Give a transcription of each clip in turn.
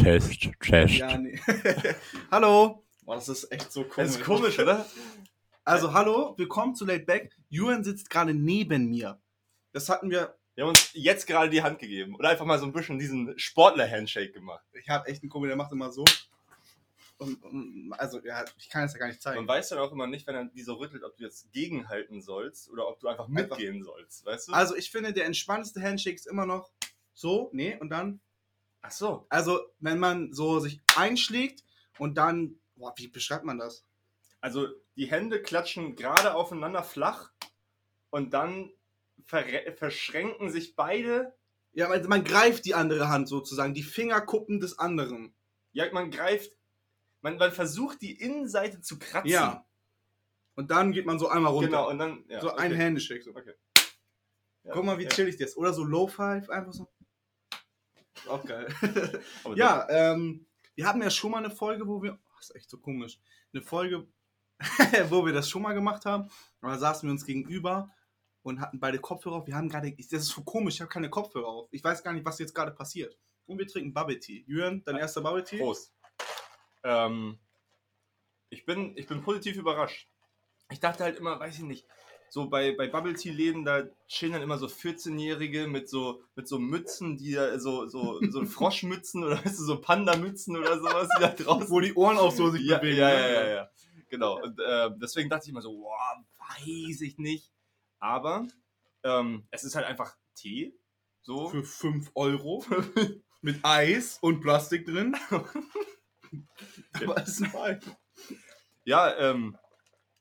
Test, Test. Ja, nee. hallo. Boah, das ist echt so komisch. Das ist komisch, oder? Also, hallo, willkommen zu Late Back. Julian sitzt gerade neben mir. Das hatten wir. Wir haben uns jetzt gerade die Hand gegeben und einfach mal so ein bisschen diesen Sportler-Handshake gemacht. Ich habe echt einen Kumpel, der macht immer so. Und, und, also, ja, ich kann es ja gar nicht zeigen. Man weiß dann auch immer nicht, wenn er die so rüttelt, ob du jetzt gegenhalten sollst oder ob du einfach mitgehen sollst, weißt du? Also, ich finde, der entspannteste Handshake ist immer noch so, nee, und dann. Ach so. Also, wenn man so sich einschlägt und dann. Boah, wie beschreibt man das? Also, die Hände klatschen gerade aufeinander flach und dann verschränken sich beide. Ja, also man greift die andere Hand sozusagen, die Fingerkuppen des anderen. Ja, man greift, man, man versucht die Innenseite zu kratzen. Ja. Und dann geht man so einmal runter. Genau, und dann. Ja, so ein okay. Handshake. So. Okay. Ja, Guck mal, wie ja. chillig das ist. Oder so Low Five, einfach so. Auch geil. Ja, ähm, wir hatten ja schon mal eine Folge, wo wir. Oh, das ist echt so komisch. Eine Folge, wo wir das schon mal gemacht haben. Und da saßen wir uns gegenüber und hatten beide Kopfhörer auf. Wir haben gerade. Das ist so komisch, ich habe keine Kopfhörer auf. Ich weiß gar nicht, was jetzt gerade passiert. Und wir trinken Bubble Tea. Jürgen, dein erster Bubble Tea? Prost. Ähm, ich, bin, ich bin positiv überrascht. Ich dachte halt immer, weiß ich nicht, so bei, bei Bubble Tea Läden, da chillen dann immer so 14-Jährige mit so, mit so Mützen, die da so, so, so Froschmützen oder weißt du, so Panda-Mützen oder sowas, die da draußen. Wo die Ohren auch so sich ja, bewegen. ja, ne? ja, ja, ja. Genau. Und ähm, deswegen dachte ich immer so, boah, weiß ich nicht. Aber ähm, es ist halt einfach Tee. So. Für 5 Euro. mit Eis und Plastik drin. Aber es ist fein. Ja, ähm,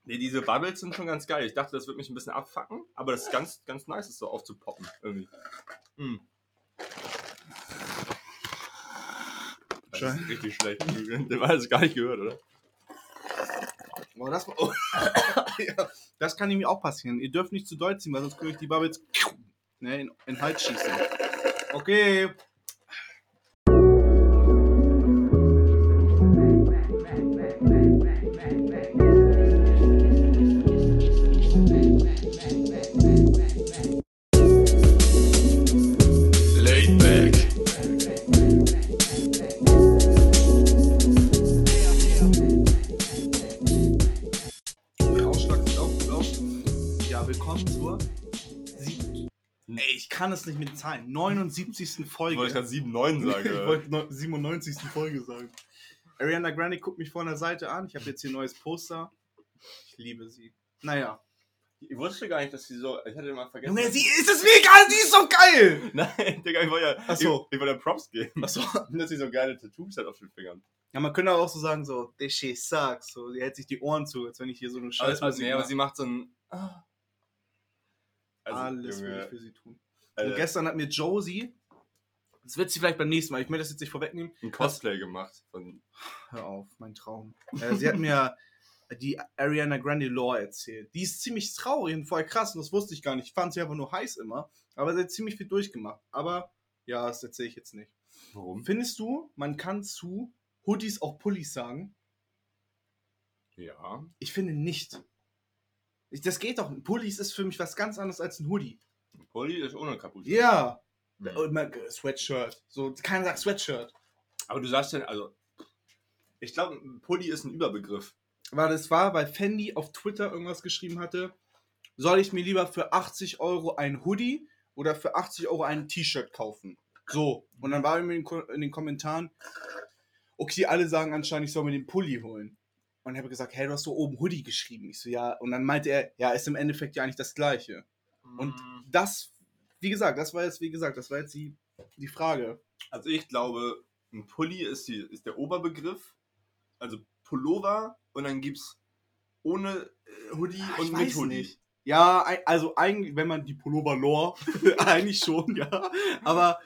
nee, diese Bubbles sind schon ganz geil. Ich dachte, das wird mich ein bisschen abfacken, aber das ist ganz, ganz nice, das so aufzupoppen irgendwie. Mm. Das ist richtig schlecht. Den war das gar nicht gehört, oder? Boah, das, oh. ja, das kann nämlich auch passieren. Ihr dürft nicht zu doll ziehen, weil sonst könnte ich die Bubbles ne, in, in den Hals schießen. Okay. Zur Ey, ich kann es nicht mit Zahlen. 79. Folge. Ich wollte gerade 7-9 sagen. Ich wollte no- 97. Folge sagen. Ariana Grande guckt mich von der Seite an. Ich habe jetzt hier ein neues Poster. Ich liebe sie. Naja. Ich wusste gar nicht, dass sie so. Ich hatte mal vergessen. Junge, sie ist es mir egal, sie ist so geil! Nein, Digga, ich wollte ja. Ach so. Ich, ich wollte ja Props geben. Achso. Dass sie so geile Tattoos hat auf den Fingern. Ja, man könnte auch so sagen, so, this shit sucks. So, sie hält sich die Ohren zu, als wenn ich hier so eine Aber, Scheißmusik nee, aber sie macht so ein. Ah. Also, Alles will Junge, ich für sie tun. Und gestern hat mir Josie, das wird sie vielleicht beim nächsten Mal, ich möchte das jetzt nicht vorwegnehmen, ein Cosplay gemacht. Von, Hör auf, mein Traum. Äh, sie hat mir die Ariana Grande Lore erzählt. Die ist ziemlich traurig und voll krass und das wusste ich gar nicht. Ich fand sie einfach nur heiß immer. Aber sie hat ziemlich viel durchgemacht. Aber ja, das erzähle ich jetzt nicht. warum? Findest du, man kann zu Hoodies auch Pullis sagen? Ja. Ich finde nicht. Ich, das geht doch. Pullis ist für mich was ganz anderes als ein Hoodie. Ein Pulli ist ohne Kapuze. Ja. Mhm. Äh, Sweatshirt. So, keiner sagt Sweatshirt. Aber du sagst ja, also. Ich glaube, ein Pulli ist ein Überbegriff. Weil das war, weil Fendi auf Twitter irgendwas geschrieben hatte, soll ich mir lieber für 80 Euro ein Hoodie oder für 80 Euro ein T-Shirt kaufen? So. Und dann war Ko- in den Kommentaren, okay, alle sagen anscheinend, ich soll mir den Pulli holen. Und habe gesagt, hey, du hast so oben Hoodie geschrieben. Ich so, ja. Und dann meinte er, ja, ist im Endeffekt ja eigentlich das Gleiche. Und Mm. das, wie gesagt, das war jetzt, wie gesagt, das war jetzt die, die Frage. Also ich glaube, ein Pulli ist, die, ist der Oberbegriff. Also Pullover und dann gibt's ohne äh, Hoodie Ah, und mit Hoodie. nicht. Ja, also eigentlich, wenn man die Pullover-Lore, eigentlich schon, ja. Aber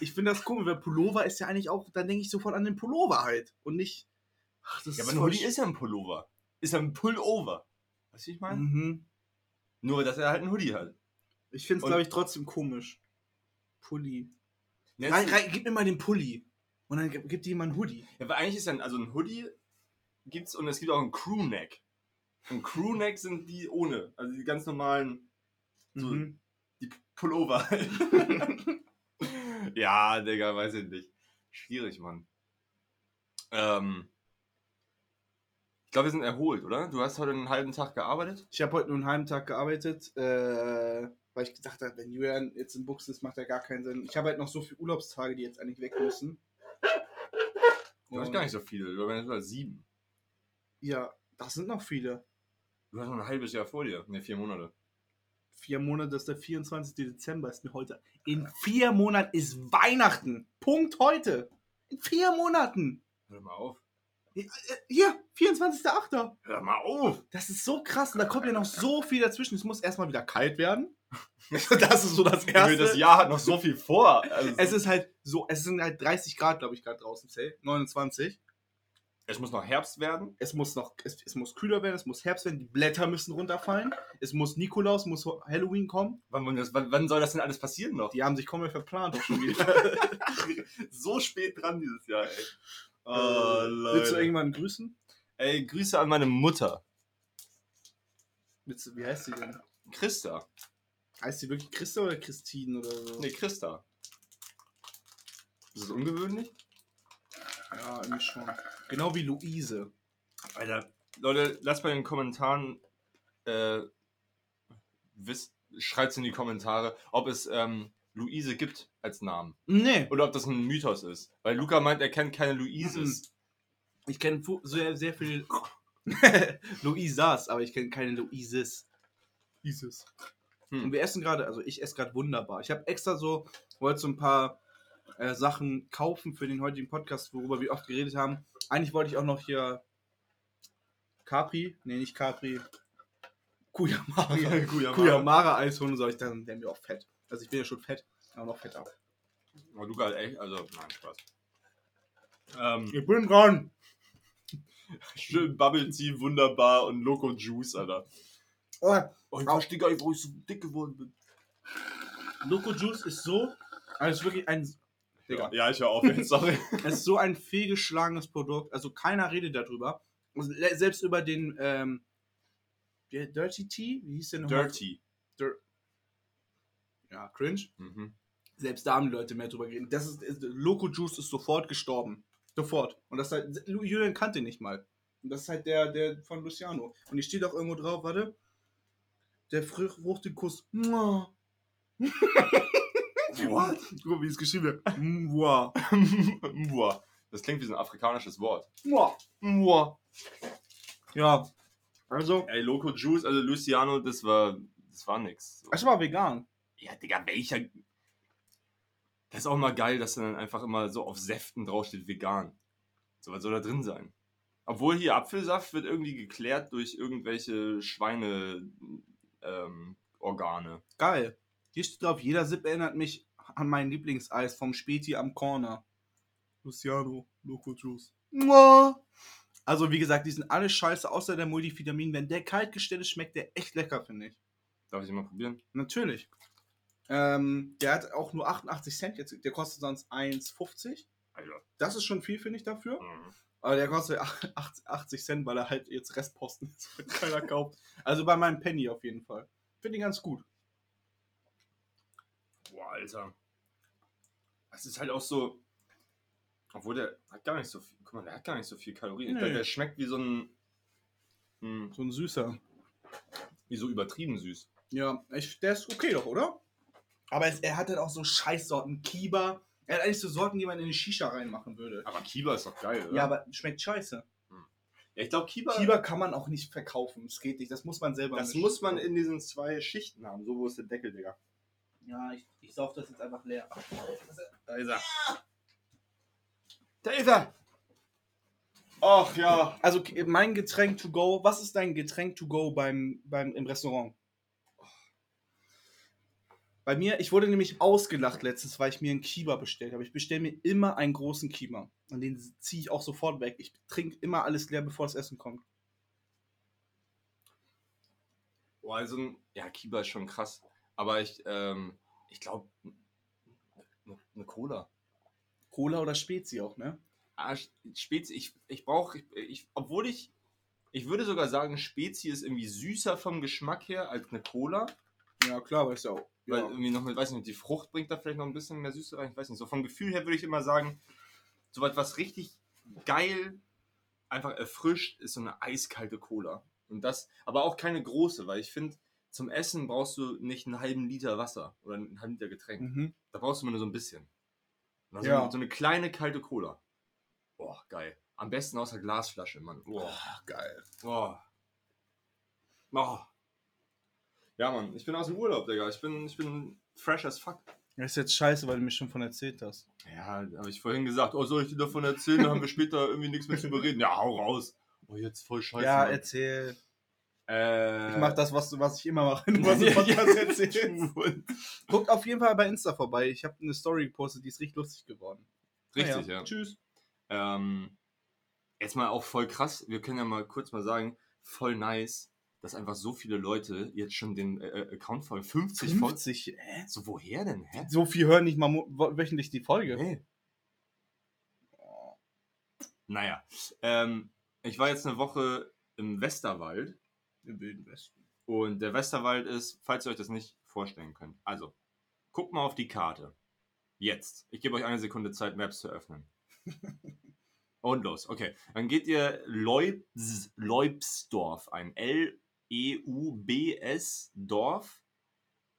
ich finde das komisch, weil Pullover ist ja eigentlich auch, dann denke ich sofort an den Pullover halt. Und nicht. Ach, das Ja, aber ein Hoodie ist ja ein Pullover. Ist ja ein Pullover. Weißt du, wie ich meine? Mhm. Nur, dass er halt ein Hoodie hat. Ich finde es, glaube ich, trotzdem komisch. Pulli. Jetzt- Rein, rein, gib mir mal den Pulli. Und dann gibt dir jemand einen Hoodie. Ja, weil eigentlich ist ja ein, also ein Hoodie gibt's und es gibt auch einen Crewneck. Und Crewneck sind die ohne, also die ganz normalen So. Mhm. die Pullover. ja, Digga, weiß ich nicht. Schwierig, Mann. Ähm, ich glaube, wir sind erholt, oder? Du hast heute einen halben Tag gearbeitet? Ich habe heute nur einen halben Tag gearbeitet, äh, weil ich gedacht habe, wenn Julian jetzt in Buchs ist, macht ja gar keinen Sinn. Ich habe halt noch so viele Urlaubstage, die jetzt eigentlich weg müssen. Du hast gar nicht so viele. Du hast nur sieben. Ja, das sind noch viele. Du hast noch ein halbes Jahr vor dir. Ne, vier Monate. Vier Monate, ist der 24. Dezember, ist mir heute. In vier Monaten ist Weihnachten. Punkt heute. In vier Monaten. Hör mal auf. Hier, 24.8. Hör mal auf! Das ist so krass. Und da kommt ja noch so viel dazwischen. Es muss erstmal wieder kalt werden. Das ist so das Erste. Das Jahr hat noch so viel vor. Also, Es ist halt so, es sind halt 30 Grad, glaube ich, gerade draußen, Say. 29. es muss noch Herbst werden. Es muss noch, es, es muss kühler werden, es muss Herbst werden, die Blätter müssen runterfallen. Es muss Nikolaus, muss Halloween kommen. Wann, wann, das- wann, wann soll das denn alles passieren noch? Die haben sich komplett verplant auch schon wieder. so spät dran dieses Jahr, ey. Oh, Willst du irgendwann grüßen? Ey, Grüße an meine Mutter. Willst du, wie heißt sie denn? Christa. Heißt sie wirklich Christa oder Christine oder so? Nee, Christa. Ist das ungewöhnlich? Ja, irgendwie schon. Genau wie Luise. Alter, Leute, lasst mal in den Kommentaren, äh, wisst, schreibt in die Kommentare, ob es ähm, Luise gibt als Namen. Nee. Oder ob das ein Mythos ist. Weil Luca meint, er kennt keine Luises. Ich kenne sehr, sehr viele Luisas, aber ich kenne keine Luises. Isis. Hm. Und wir essen gerade, also ich esse gerade wunderbar. Ich habe extra so, wollte so ein paar äh, Sachen kaufen für den heutigen Podcast, worüber wir oft geredet haben. Eigentlich wollte ich auch noch hier Capri, nee, nicht Capri, Kuyamara, Kuyamara. Kuyamara Eis holen soll ich dann, werden wir auch fett. Also ich bin ja schon fett, aber noch fetter. Aber Luca hat echt, also, nein, Spaß. Ähm, Ich bin dran. schön Bubble Tea, wunderbar und Loco Juice, Alter. Oh, Oh, ich verstehe gar nicht, warum ich so dick geworden bin. Loco Juice ist so, also es ist wirklich ein, Digga. Ja, ich höre auf jetzt, sorry. es ist so ein fehlgeschlagenes Produkt. Also keiner redet darüber. Selbst über den ähm, Dirty Tea, wie hieß der nochmal? Dirty. Ja, cringe. Mhm. Selbst da haben die Leute mehr drüber geredet. Das ist, ist Loco Juice ist sofort gestorben. Sofort. Und das halt, Julian kannte ihn nicht mal. Und das ist halt der, der von Luciano. Und hier steht auch irgendwo drauf, warte. Der Fruchtenkuss. Mua. What? Guck mal, wie es geschrieben wird. Mua. Mua. Das klingt wie so ein afrikanisches Wort. Mua. Mua. Ja. Also, Ey, Loco Juice, also Luciano, das war, das war nix. So. es war vegan. Ja, Digga, welcher. Das ist auch immer geil, dass dann einfach immer so auf Säften draufsteht, vegan. So, was soll da drin sein? Obwohl hier Apfelsaft wird irgendwie geklärt durch irgendwelche Schweine ähm, Organe. Geil. Hier steht drauf, jeder Sip erinnert mich an mein Lieblingseis vom Späti am Corner. Luciano, Loco Juice. Mua. Also wie gesagt, die sind alle scheiße, außer der Multivitamin. Wenn der kalt gestellt ist, schmeckt der echt lecker, finde ich. Darf ich den mal probieren? Natürlich. Ähm, der hat auch nur 88 Cent jetzt. Der kostet sonst 1,50. Alter. Das ist schon viel, finde ich, dafür. Mhm. Aber der kostet 80 Cent, weil er halt jetzt Restposten ist, wenn keiner kauft. Also bei meinem Penny auf jeden Fall. Finde ich ganz gut. Boah, Alter. Das ist halt auch so. Obwohl der hat gar nicht so viel. Guck mal, der hat gar nicht so viel Kalorien. Nee. glaub, der schmeckt wie so ein. Hm, So ein süßer. wie so übertrieben süß. Ja, ich, der ist okay doch, oder? Aber es, er hat halt auch so Scheißsorten. Kiba. Er hat eigentlich so Sorten, die man in eine Shisha reinmachen würde. Aber Kiba ist doch geil, oder? Ja, aber schmeckt scheiße. Ja, ich glaube, Kiba. Kiba kann man auch nicht verkaufen. Das geht nicht. Das muss man selber das mischen. muss man in diesen zwei Schichten haben. So, wo ist der Deckel, Digga? Ja, ich, ich sauf das jetzt einfach leer. Da ist er. Da ist er! Ach ja. Also mein Getränk to go. Was ist dein Getränk to go beim, beim, im Restaurant? Bei mir, ich wurde nämlich ausgelacht letztens, weil ich mir einen Kiba bestellt habe. Ich bestelle mir immer einen großen Kiba. Und den ziehe ich auch sofort weg. Ich trinke immer alles leer, bevor das Essen kommt. Boah, also, ja, Kiba ist schon krass. Aber ich, ähm, ich glaube, eine Cola. Cola oder Spezi auch, ne? Ah, Spezi, ich, ich brauche, ich, ich, obwohl ich, ich würde sogar sagen, Spezi ist irgendwie süßer vom Geschmack her als eine Cola. Ja, klar, weißt du auch. Weil Ja. irgendwie noch mit, weiß nicht, die Frucht bringt da vielleicht noch ein bisschen mehr Süße rein. Ich weiß nicht. So vom Gefühl her würde ich immer sagen, so was, was richtig geil, einfach erfrischt, ist so eine eiskalte Cola. Und das, aber auch keine große, weil ich finde, zum Essen brauchst du nicht einen halben Liter Wasser oder einen halben Liter Getränk. Mhm. Da brauchst du immer nur so ein bisschen. Also Ja. so eine kleine kalte Cola. Boah, geil. Am besten aus der Glasflasche, Mann. Boah. Geil. Boah. Oh. Ja, Mann, ich bin aus dem Urlaub, Digga. Ich bin, ich bin fresh as fuck. Das ist jetzt scheiße, weil du mich schon von erzählt hast. Ja, habe ich vorhin gesagt, oh, soll ich dir davon erzählen? Da haben wir später irgendwie nichts mehr zu bereden. Ja, hau raus. Oh, jetzt voll scheiße. ja, Mann. erzähl. äh, Ich mach das, was, was ich immer mache, du was im Podcast erzählst. Guckt auf jeden Fall bei Insta vorbei. Ich habe eine Story gepostet, die ist richtig lustig geworden. Richtig, Naja, ja. Tschüss. Ähm, jetzt mal auch voll krass. Wir können ja mal kurz mal sagen, voll nice, dass einfach so viele Leute jetzt schon den äh, äh, Account folgen. 50 folgen. 50. Hä? So, woher denn? Hä? So viel hören nicht mal wöchentlich die Folge. Nee. Naja, ähm, ich war jetzt eine Woche im Westerwald Im Wilden Westen. und der Westerwald ist, falls ihr euch das nicht vorstellen könnt. Also, guckt mal auf die Karte. Jetzt. Ich gebe euch eine Sekunde Zeit, Maps zu öffnen. Und los. Okay. Dann geht ihr Leubs, Leubsdorf ein. L-E-U-B-S Dorf.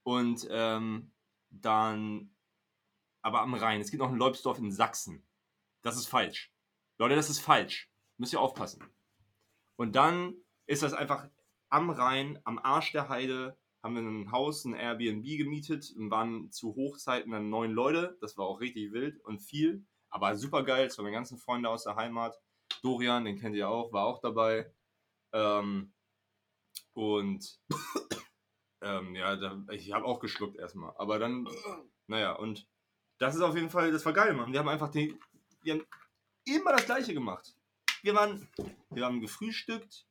Und ähm, dann aber am Rhein. Es gibt noch ein Leubsdorf in Sachsen. Das ist falsch. Leute, das ist falsch. Müsst ihr aufpassen. Und dann ist das einfach am Rhein, am Arsch der Heide, haben wir ein Haus, ein Airbnb gemietet und waren zu Hochzeiten dann neun Leute. Das war auch richtig wild und viel, aber super geil. Das waren meine ganzen Freunde aus der Heimat. Dorian, den kennt ihr auch, war auch dabei. Ähm, und ähm, ja, da, ich habe auch geschluckt erstmal. Aber dann, naja, und das ist auf jeden Fall, das war geil, Mann. Wir haben einfach die, wir haben immer das Gleiche gemacht. Wir waren, wir haben gefrühstückt,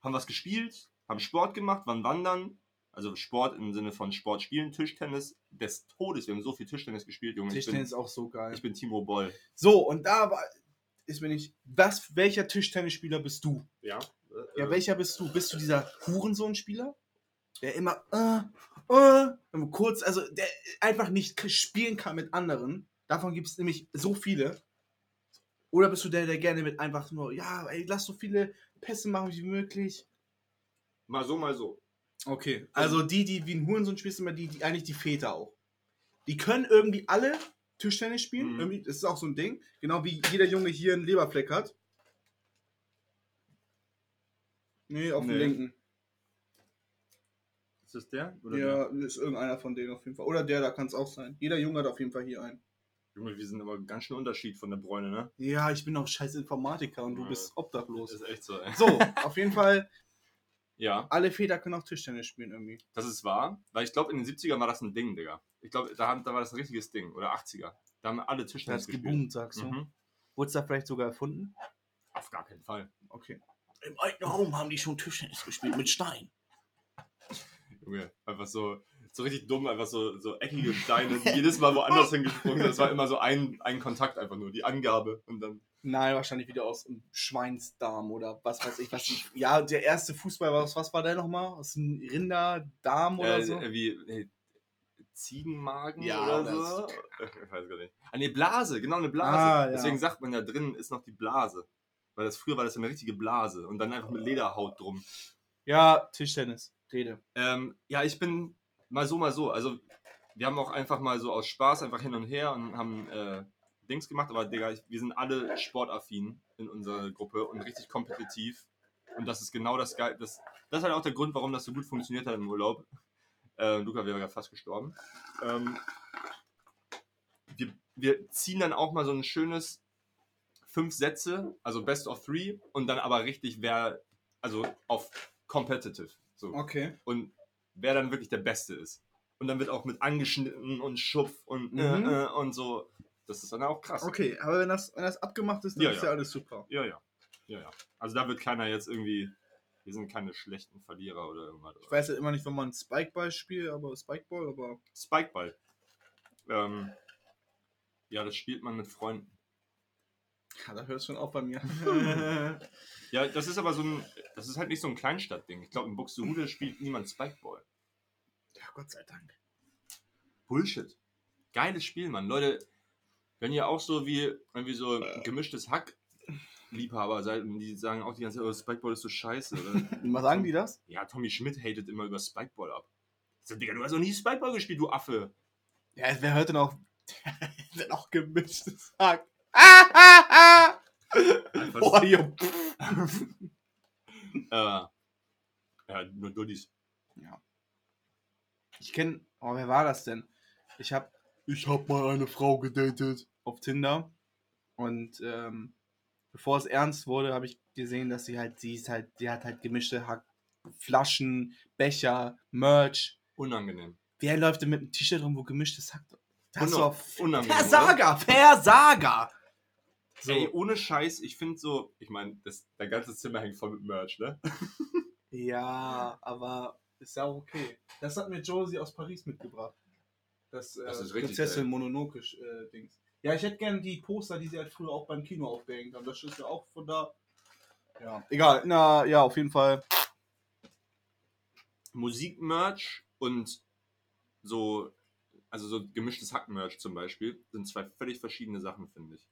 haben was gespielt, haben Sport gemacht, waren wandern. Also Sport im Sinne von Sport spielen, Tischtennis des Todes. Wir haben so viel Tischtennis gespielt, Junge. Ich bin, Tischtennis ist auch so geil. ich bin Timo Boll. So, und da war, ist mir nicht. Was, welcher Tischtennisspieler bist du? Ja. Ja, welcher bist du? Bist du dieser Hurensohn-Spieler? Der immer, äh, äh, kurz, also der einfach nicht spielen kann mit anderen. Davon gibt es nämlich so viele. Oder bist du der, der gerne mit einfach nur, ja, ey, lass so viele Pässe machen wie möglich? Mal so, mal so. Okay. Also die, die wie ein Hurensohn spielen, sind immer die, die eigentlich die Väter auch. Die können irgendwie alle Tischtennis spielen. Mhm. Irgendwie, das ist auch so ein Ding. Genau wie jeder Junge hier einen Leberfleck hat. Nee, auf Nee. dem linken. Ist das der? Oder Ja, ist irgendeiner von denen auf jeden Fall. Oder der, da kann es auch sein. Jeder Junge hat auf jeden Fall hier einen. der? Junge, wir sind aber ganz schön Unterschied von der Bräune, ne? Ja, ich bin auch scheiß Informatiker und du Ja. bist obdachlos. ist echt so, ey. So, auf jeden Fall, Ja, alle Väter können auch Tischtennis spielen irgendwie. das ist wahr. Weil ich glaube, in den 70ern war das ein Ding, Digga. Ich glaube, da, haben- da war das ein richtiges Ding. Oder 80er. Da haben alle Der Tischtennis hat gespielt. geboomt, sagst du. Mhm. Wurde es da vielleicht sogar erfunden? Auf gar keinen Fall. Okay. Im alten Raum haben die schon Tischtennis gespielt mit Stein. Junge, einfach so, so richtig dumm, einfach so, so eckige Steine, jedes Mal woanders hingesprungen. Das war immer so ein, ein Kontakt einfach nur, die Angabe und dann. Nein, wahrscheinlich wieder aus einem Schweinsdarm oder was weiß ich. Was die, ja, der erste Fußball, was, was war der nochmal? Aus einem Rinderdarm oder äh, so? äh, wie äh, Ziegenmagen Ja, oder so? Ich weiß gar nicht. Ah, nee, Blase, genau eine Blase. Ah, ja. Deswegen sagt man ja drin ist noch die Blase. Weil das früher war das ja eine richtige Blase und dann einfach mit Lederhaut drum. Ja, Tischtennis. Rede. Ähm, ja, ich bin mal so, mal so. Also, wir haben auch einfach mal so aus Spaß einfach hin und her und haben äh, Dings gemacht. Aber, Digga, wir sind alle sportaffin in unserer Gruppe und richtig kompetitiv. Und das ist genau das Geil. Das, das ist halt auch der Grund, warum das so gut funktioniert hat im Urlaub. Äh, Luca wäre gerade fast gestorben. Ähm, wir, wir ziehen dann auch mal so ein schönes fünf Sätze, also Best of Three und dann aber richtig wer, also auf Competitive. So Okay. und wer dann wirklich der Beste ist. Und dann wird auch mit angeschnitten und Schupf und, Mhm. äh, äh, und so. Das ist dann auch krass. Okay, aber wenn das, wenn das abgemacht ist, dann Ja, ist ja. ja alles super. Ja, ja. Ja, ja. Also da wird keiner jetzt irgendwie. Wir sind keine schlechten Verlierer oder irgendwas. Ich weiß ja immer nicht, wenn man Spikeball spielt, aber Spikeball, aber. Spikeball. Ähm, ja, das spielt man mit Freunden. Ja, da hört es schon auf bei mir. Ja, das ist aber so ein. Das ist halt nicht so ein Kleinstadtding. Ich glaube, in Buxtehude spielt niemand Spikeball. ja, Gott sei Dank. Bullshit. Geiles Spiel, Mann. Leute, Wenn ihr auch so wie irgendwie so gemischtes Hack Liebhaber seid und die sagen auch die ganze Zeit, oh, Spikeball ist so scheiße. Was sagen die das? ja, Tommy Schmidt hatet immer über Spikeball ab. Ich Digga, du hast noch nie Spikeball gespielt, du Affe. Ja, wer hört denn auch, denn auch gemischtes Hack? Ah, ah, Boah, jo. Äh, ja, nur Dullis. Ich kenne, oh, wer war das denn? Ich hab, ich hab mal eine Frau gedatet auf Tinder und ähm, bevor es ernst wurde, habe ich gesehen, dass sie halt, sie ist halt, die hat halt gemischte Hack, Flaschen, Becher, Merch. Unangenehm. Wer läuft denn mit einem T-Shirt rum, wo gemischtes Hack? Das doch unangenehm, Versager, Versager. So. Ey, ohne Scheiß, ich finde so, ich meine, dein ganzes Zimmer hängt voll mit Merch, ne? Ja, aber ist ja auch okay. Das hat mir Josie aus Paris mitgebracht. Das, äh, Das ist richtig Prinzessin Mononoke äh. Ja, ich hätte gerne die Poster, die sie halt früher auch beim Kino aufgehängt haben. Das ist ja auch von da. Ja, egal. Na, ja, auf jeden Fall. Musikmerch und so, also so gemischtes Hackmerch zum Beispiel, sind zwei völlig verschiedene Sachen, finde ich.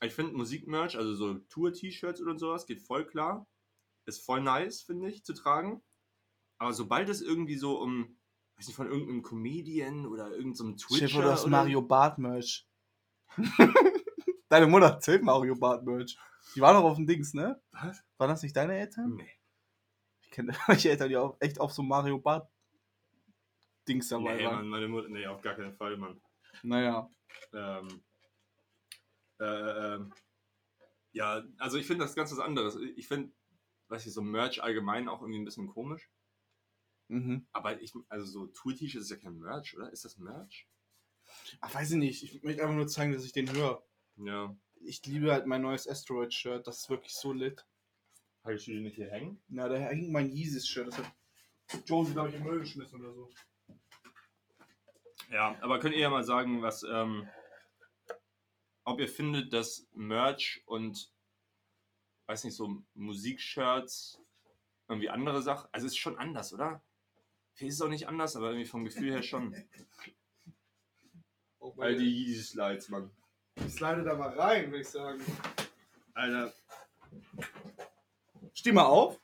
Ich finde Musikmerch, also so Tour-T-Shirts oder sowas, geht voll klar. Ist voll nice, finde ich, zu tragen. Aber sobald es irgendwie so um, weiß nicht, von irgendeinem Comedian oder irgendeinem Chef Twitcher oder das Mario Bart Merch. deine Mutter erzählt Mario Bart Merch. Die war doch auf dem Dings, ne? Was? Waren das nicht deine Eltern? Nee. Ich kenne welche Eltern, die auch echt auf so Mario Bart Dings dabei Nee, waren. Mann, meine Mutter, nee, auf gar keinen Fall, Mann. Naja. Ähm, äh, ähm, ja, also ich finde das ganz was anderes. Ich finde, weiß ich, so Merch allgemein auch irgendwie ein bisschen komisch. Mhm. Aber ich, also so Tool-T-Shirt ist ja kein Merch, oder? Ist das Merch? Ach, weiß ich nicht. Ich möchte einfach nur zeigen, dass ich den höre. Ja. Ich liebe halt mein neues Asteroid-Shirt. Das ist wirklich so lit. Habe ich die nicht hier hängen? Na, da hängt mein Yeezus-Shirt. Das hat Josie, glaube ich, im Müll geschmissen oder so. Ja, aber könnt ihr ja mal sagen, was, ähm, ob ihr findet, dass Merch und, weiß nicht, so Musikshirts irgendwie andere Sachen, also es ist schon anders, oder? Vielleicht ist es auch nicht anders, aber irgendwie vom Gefühl her schon. Auch All die Yeezy-Slides, Mann. Ich slide da mal rein, würde ich sagen. Alter, Steh mal auf.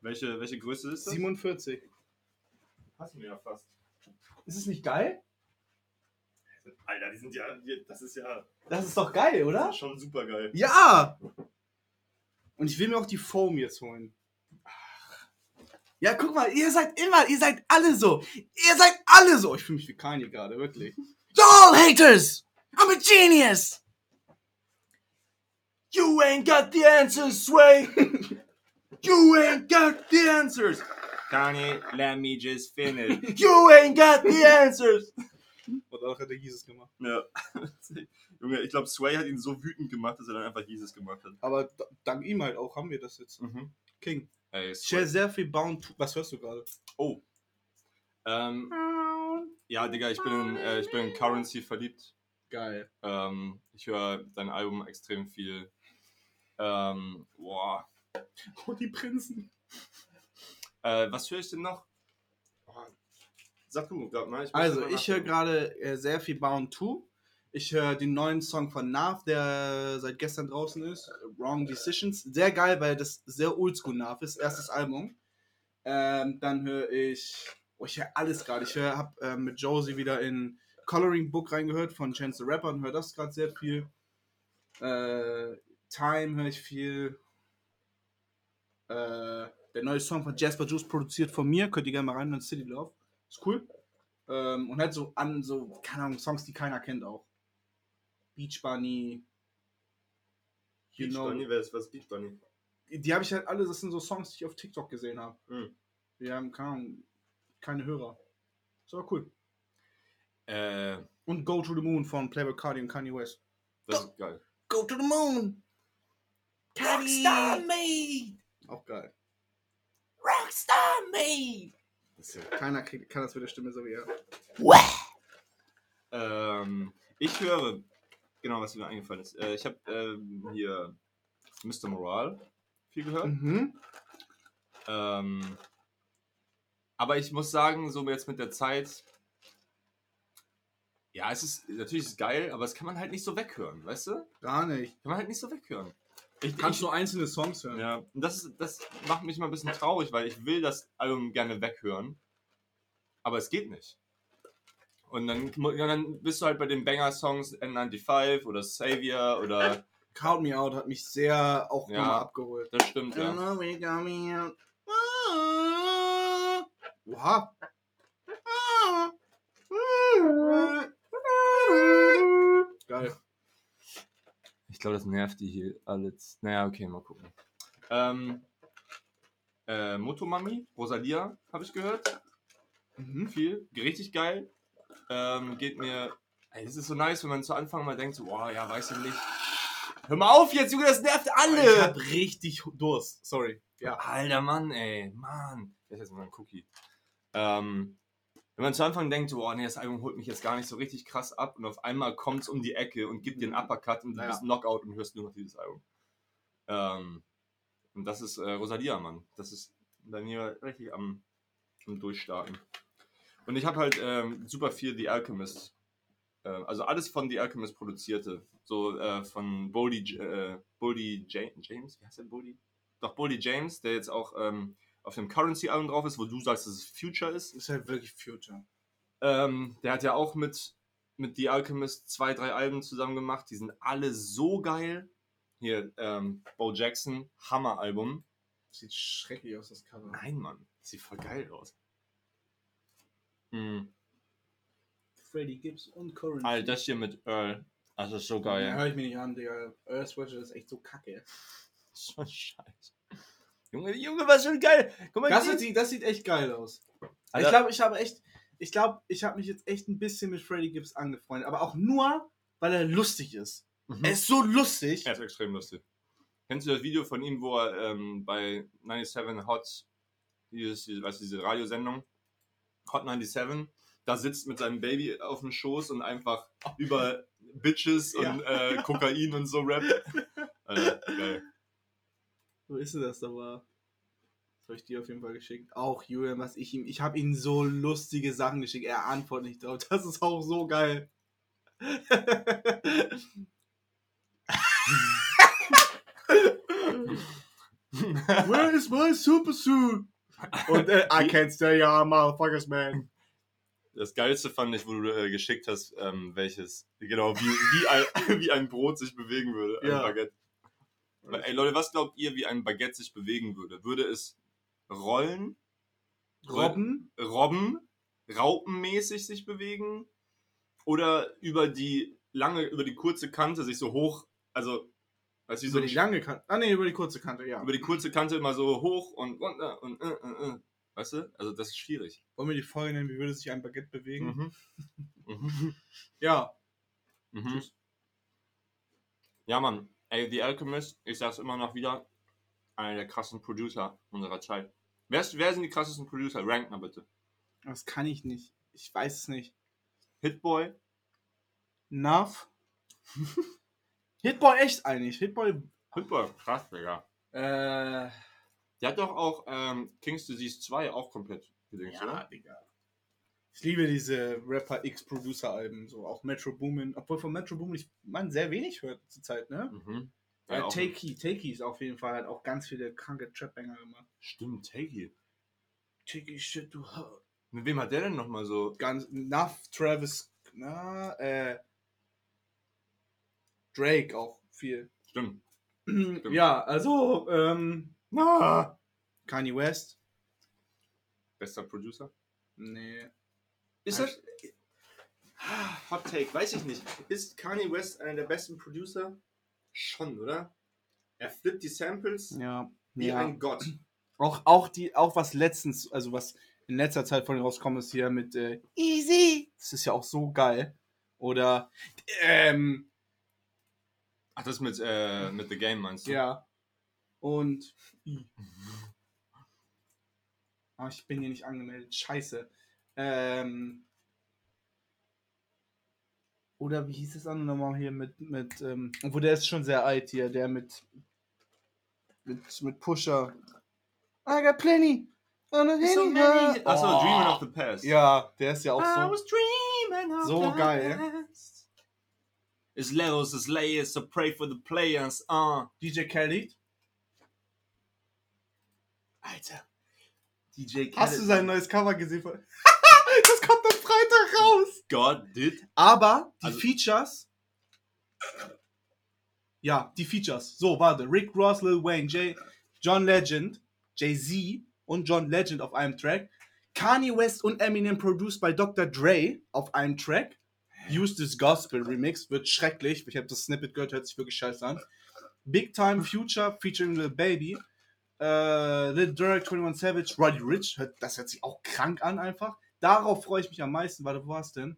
welche, welche Größe ist das? 47. Passen mir ja fast. Ist es nicht geil? Alter, die sind ja, die- das ist ja Das ist doch geil, das oder? ist schon super geil. Ja! Und ich will mir auch die Foam jetzt holen. Ja, guck mal, ihr seid immer, ihr seid alle so. Ihr seid alle so. Ich fühle mich wie Kanye gerade, wirklich. You're all haters! I'm a genius! You ain't got the answers, Sway! you ain't got the answers! Kanye, let me just finish. You ain't got the answers! Und danach hat er Jesus gemacht. Ja. Junge, ich glaube, Sway hat ihn so wütend gemacht, dass er dann einfach Jesus gemacht hat. Aber dank ihm halt auch haben wir das jetzt. Mhm. King. Ey, Ich höre Sway. sehr viel Bound. Was hörst du gerade? Oh. Ähm, ja, Digga, ich bin in, äh, ich bin in Currency verliebt. Geil. Ähm, ich höre dein Album extrem viel. Ähm, boah. Oh, die Prinzen. Äh, was höre ich denn noch? Sag du gerade mal. muss Also, ich höre gerade äh, sehr viel Bound 2. Ich höre den neuen Song von Nav, der seit gestern draußen ist. Wrong Decisions. Sehr geil, weil das sehr oldschool Nav ist. Erstes Album. Ähm, dann höre ich. Oh, ich höre alles gerade. Ich hör, hab ähm, mit Josie wieder in Coloring Book reingehört von Chance the Rapper und höre das gerade sehr viel. Äh, Time höre ich viel. Äh, der neue Song von Jasper Juice produziert von mir. Könnt ihr gerne mal rein City Love. Ist cool. Ähm, und halt so an so, keine Ahnung, Songs, die keiner kennt auch. Beach Bunny. Beach know, Bunny, wer ist was Beach Bunny? Die habe ich halt alle, das sind so Songs, die ich auf TikTok gesehen habe. Hm. Wir haben keine, Ahnung, keine Hörer. Ist aber cool. Äh, Und Go to the Moon von Playboy Cardi und Kanye West. das ist geil. Go to the Moon! Rockstar Me! Auch geil. Rockstar Me! Keiner kriegt, kann das mit der Stimme so wie er. Ähm, ich höre, genau, was mir eingefallen ist. Äh, ich habe ähm, hier Mr. Moral viel gehört. Mhm. Ähm, aber ich muss sagen, so jetzt mit der Zeit, Ja, es ist natürlich ist es geil, aber es kann man halt nicht so weghören, weißt du? Gar nicht. Kann man halt nicht so weghören. Ich, ich, nur einzelne Songs hören. ja, und das, ist, das macht mich mal ein bisschen traurig, weil ich will das Album gerne weghören, aber es geht nicht. Und dann, dann bist du halt bei den Banger-Songs N95 oder Savior oder Count Me Out hat mich sehr auch Ja. nochmal abgeholt. das stimmt, ja. got me out. Ah. Oha. Geil. Glaube, das nervt die hier alles. Naja, okay, mal gucken. Ähm, äh, Motomami, Rosalia, habe ich gehört. Mhm. Viel, richtig geil. Ähm, geht mir. Ey, es ist so nice, wenn man zu Anfang mal denkt, so, boah, ja, weiß ich nicht. Hör mal auf jetzt, Junge, das nervt Ich alle! hab richtig Durst. Sorry. Ja. Alter Mann, ey, Mann. Das ist jetzt mal ein Cookie. Ähm, wenn man zu Anfang denkt, so, oh nee, das Album holt mich jetzt gar nicht so richtig krass ab und auf einmal kommt es um die Ecke und gibt dir einen Uppercut und du Ja. bist Knockout und hörst nur noch dieses Album. Ähm, und das ist äh, Rosalia, Mann. Das ist bei mir richtig am, am Durchstarten. Und ich habe halt ähm, super viel The Alchemist. Äh, also alles von The Alchemist produzierte. So äh, von Boldy, äh, Boldy Ja- James, wie heißt der Boldy? Doch, Boldy James, der jetzt auch ähm, auf dem Currency-Album drauf ist, wo du sagst, dass es Future ist. Ist halt wirklich Future. Ähm, der hat ja auch mit, mit The Alchemist zwei, drei Alben zusammen gemacht. Die sind alle so geil. Hier, ähm, Bo Jackson, Hammer-Album. Sieht schrecklich aus, das Cover. Nein, Mann, sieht voll geil aus. Hm. Freddie Gibbs und Currency. Alter, das hier mit Earl. Das ist so geil. Ja, hör ich mir nicht an, Digga. Earth Sweatshirt ist echt so kacke. So scheiße. Junge, Junge, was schon geil. Guck mal, Das die- sieht, das sieht echt geil aus. Alter. Ich glaube, ich habe echt, ich glaube, ich habe mich jetzt echt ein bisschen mit Freddie Gibbs angefreundet, aber auch nur, weil er lustig ist. Mhm. Er ist so lustig. Er ist extrem lustig. Kennst du das Video von ihm, wo er ähm, bei 97 Hot, dieses, diese, weißt du, diese Radiosendung, Hot 97, da sitzt mit seinem Baby auf dem Schoß und einfach über Bitches Ja. und äh, Kokain und so rappt. Alter, geil. Wo ist denn das da war? Das habe ich dir auf jeden Fall geschickt. Auch Julian, was ich ihm, ich habe ihm so lustige Sachen geschickt. Er antwortet nicht drauf. Das ist auch so geil. Where is my super suit? Und äh, I can't stay here, motherfuckers, man. Das Geilste fand ich, wo du äh, geschickt hast, ähm, welches, genau, wie, wie, ein, wie ein Brot sich bewegen würde, ein Ja. Baguette. Ey Leute, was glaubt ihr, wie ein Baguette sich bewegen würde? Würde es rollen, Robben? robben, raupenmäßig sich bewegen oder über die lange, über die kurze Kante sich so hoch, also, weißt du, wie so Über die lange Kante. Ah, nee, über die kurze Kante, ja. über die kurze Kante immer so hoch und runter und, äh, äh, äh. weißt du? Also das ist schwierig. Wollen wir die Folge nennen, wie würde sich ein Baguette bewegen? Mhm. Mhm. Ja. Mhm. Tschüss. Ja, Mann. Ey, The Alchemist, ich sag's immer noch wieder, einer der krassen Producer unserer Zeit. Wer, ist, wer sind die krassesten Producer? Rank mal bitte. Das kann ich nicht. Ich weiß es nicht. Hitboy? Nuff. Hitboy echt eigentlich. Hitboy. Hitboy, krass, Digga. Äh. Der hat doch auch ähm, King's Disease 2 auch komplett gedingt, Ja, oder? Digga. Ich liebe diese Rapper X Producer Alben, so auch Metro Boomin, obwohl von Metro Boomin ich man sehr wenig hört zurzeit, ne? Mhm. Ja, Ja, Takey, Takey ist auf jeden Fall hat auch ganz viele kranke Trap Banger gemacht. Stimmt, Takey. Takey shit du. Mit wem hat der denn nochmal so? Ganz Nuff, Travis, na, äh Drake auch viel. Stimmt. ja, also ähm Na! Kanye West. Bester Producer? Nee. Ist das. Hot Take, weiß ich nicht. Ist Kanye West einer der besten Producer? Schon, oder? Er flippt die Samples Ja. wie ja. ein Gott. Auch, auch, die, auch was letztens, also was in letzter Zeit von ihm rauskommt, ist hier mit äh, Easy. Das ist ja auch so geil. Oder, ähm, Ach, das mit, äh, mit The Game meinst du? ja. Und, ah, ich bin hier nicht angemeldet. Scheiße. Ähm, oder wie hieß es andere nochmal hier mit, mit, ähm, obwohl der ist schon sehr alt hier, der mit, mit, mit Pusher. I got plenty. So many. Achso, Oh. Dreaming of the Past. Ja, der ist ja auch I so. was dreaming of So the geil. West. It's levels, it's layers, so pray for the players. Uh. DJ Khaled. Alter. DJ Khaled. Hast du sein neues Cover gesehen? das kommt am Freitag raus. God did? Aber die Also- Features. Ja, die Features. So, warte. Rick Ross, Lil Wayne, Jay, John Legend, Jay-Z und John Legend auf einem Track. Kanye West und Eminem produced bei Dr. Dre auf einem Track. Use This Gospel Remix wird schrecklich. Ich habe das Snippet gehört, hört sich wirklich scheiße an. Big Time Future featuring Lil Baby. Äh, Lil Durk, 21 Savage, Roddy Rich. Das hört sich auch krank an einfach. Darauf freue ich mich am meisten. Warte, wo war's denn?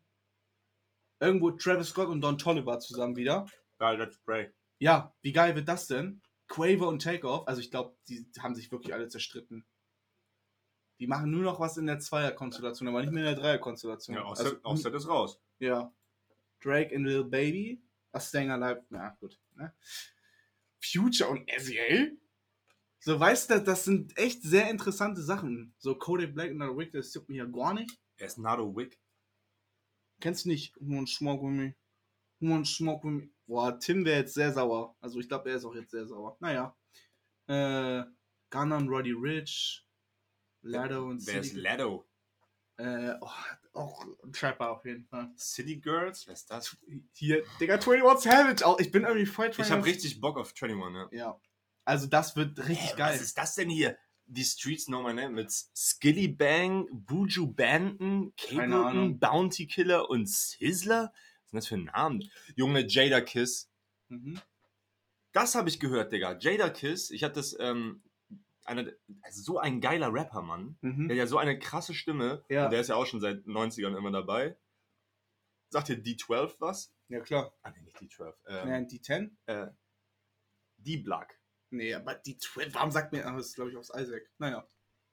Irgendwo Travis Scott und Don Toliver zusammen wieder. Ja, let's pray. Ja, wie geil wird das denn? Quaver und Takeoff, also ich glaube, die haben sich wirklich alle zerstritten. Die machen nur noch was in der Zweier-Konstellation, aber nicht mehr in der Dreier-Konstellation. Ja, also, Offset, Offset ist raus. ja. Drake and Lil Baby, A Staying Alive, na gut. Ne? Future und SEA? So, weißt du, das sind echt sehr interessante Sachen. So, Kodak Black und Rick, das juckt mich ja gar nicht. Er ist a wick. Kennst du nicht? Wants smoke with me? Wants smoke with me? Boah, Tim wäre jetzt sehr sauer. Also ich glaube, er ist auch jetzt sehr sauer. Naja. Äh, Gunner und Roddy Rich. Lado und Wer ist City. Lado? Äh, oh, auch ein Trapper auf jeden Fall. City Girls? Wer ist das? Hier, Digga, 21 Savage. Auch, ich bin irgendwie voll Ich habe richtig Bock auf 21, ja. Ja. Also das wird richtig Hä, geil. Was ist das denn hier? Die Streets Know My Name mit Skilly Bang, Buju Banton, Keine Capleton. Bounty Killer und Sizzler? Was sind das für Namen? Junge, Jada Kiss. Mhm. Das habe ich gehört, Digga. Jada Kiss, ich hatte das, ähm, einer, also so ein geiler Rapper, Mann. Mhm. Der hat ja so eine krasse Stimme. Ja. Und der ist ja auch schon seit 90ern immer dabei. Sagt dir D12 was? Ja, klar. Ah, nee, nicht D12. Ähm, Nee, die 10? äh, D-Block. Nee, aber die 12, warum sagt mir, ah, das ist glaube ich aufs Isaac. Naja.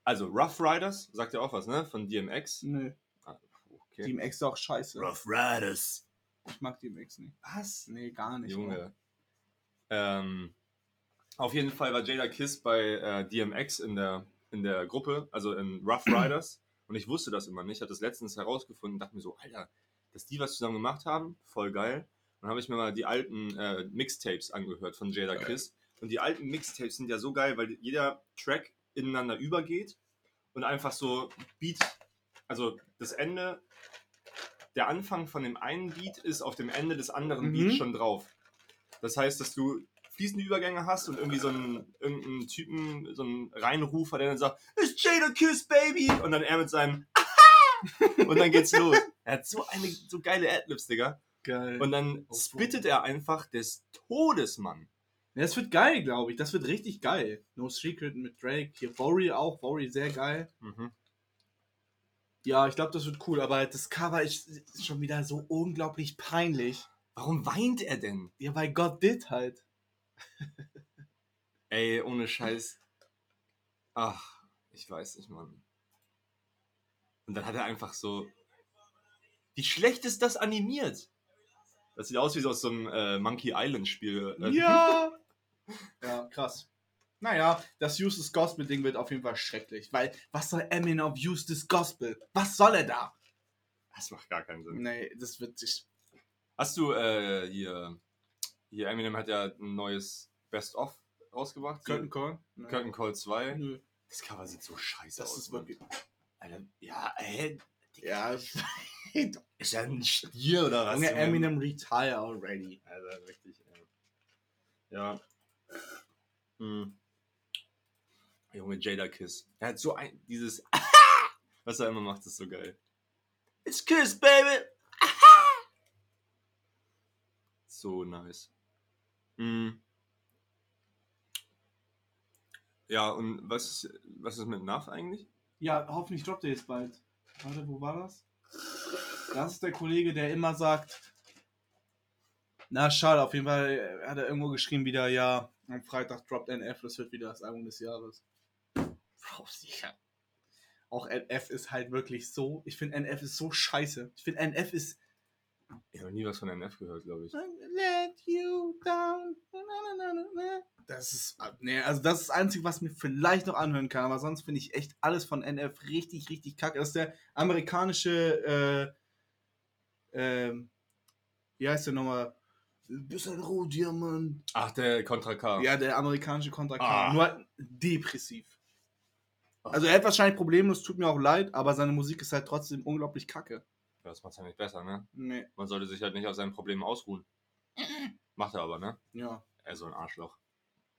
Also Rough Riders, sagt ja auch was, ne? Von DMX. Nö. Ah, okay. Team X ist auch scheiße. Rough Riders. Ich mag Team X nicht. Was? Nee, gar nicht. Junge. Ähm, auf jeden Fall war Jada Kiss bei äh, DMX in der, in der Gruppe, also in Rough Riders. Und ich wusste das immer nicht. Ich hatte das letztens herausgefunden und dachte mir so, Alter, dass die was zusammen gemacht haben, voll geil. Und dann habe ich mir mal die alten äh, Mixtapes angehört von Jada Kiss. Und die alten Mixtapes sind ja so geil, weil jeder Track ineinander übergeht und einfach so Beat, also das Ende, der Anfang von dem einen Beat ist auf dem Ende des anderen Mhm. Beats schon drauf. Das heißt, dass du fließende Übergänge hast und irgendwie so einen irgendeinen Typen, so einen Reinrufer, der dann sagt, It's Jada Kiss, Baby! Und dann er mit seinem und dann geht's los. Er hat so eine so geile Adlibs, Digga. Geil. Und dann spittet er einfach des Todes, Mann. Ja, das wird geil, glaube ich. Das wird richtig geil. No Secret mit Drake. Hier Bory auch. Bory sehr geil. Mhm. Ja, ich glaube, das wird cool. Aber das Cover ist, ist schon wieder so unglaublich peinlich. Warum weint er denn? Ja, weil Gott dit halt. Ey, ohne Scheiß. Ach, ich weiß nicht, Mann. Und dann hat er einfach so. Wie schlecht ist das animiert? Das sieht aus wie so aus so einem äh, Monkey Island Spiel. Ja. ja, krass. Naja, das Use this Gospel Ding wird auf jeden Fall schrecklich. Weil, was soll Eminem auf Use Gospel? Was soll er da? Das macht gar keinen Sinn. Nee, das wird sich. Hast du äh, hier. Hier, Eminem hat ja ein neues Best-of rausgebracht. Curtain Call? Curtain Call 2. Nö. Das Cover sieht so scheiße Das aus. ist Mann. wirklich. Alter, ja, ey. Ja, Ist er ein Stier oder was? Junge, Junge? Eminem retire already. Also richtig, ey. Ja. Hm. Junge Jada Kiss. Er hat so ein, dieses, was er immer macht, ist so geil. It's Kiss, baby! so nice. Hm. Ja, und was, was ist mit Nuff eigentlich? Ja, hoffentlich droppt er jetzt bald. Warte, wo war das? Das ist der Kollege, der immer sagt. Na, schade, auf jeden Fall hat er irgendwo geschrieben wieder, ja, am Freitag droppt NF, das wird wieder das Album des Jahres. Bro, sicher. Auch NF ist halt wirklich so, ich finde NF ist so scheiße. Ich finde NF ist Ich habe nie was von NF gehört, glaube ich. Let you down. Na, na, na, na, na. Das ist, nee, also das ist das Einzige, was mir vielleicht noch anhören kann, aber sonst finde ich echt alles von NF richtig, richtig kacke. Das ist der amerikanische ähm, wie heißt der nochmal? Du bist ein Rohdiamant. Ach, der Contra K. Ja, der amerikanische Contra K. Ah. Nur depressiv. Also er hat wahrscheinlich Probleme, es tut mir auch leid, aber seine Musik ist halt trotzdem unglaublich kacke. Das macht's ja nicht besser, ne? Nee, Man sollte sich halt nicht auf seinen Problemen ausruhen. Macht er aber, ne? ja. Er ist so ein Arschloch.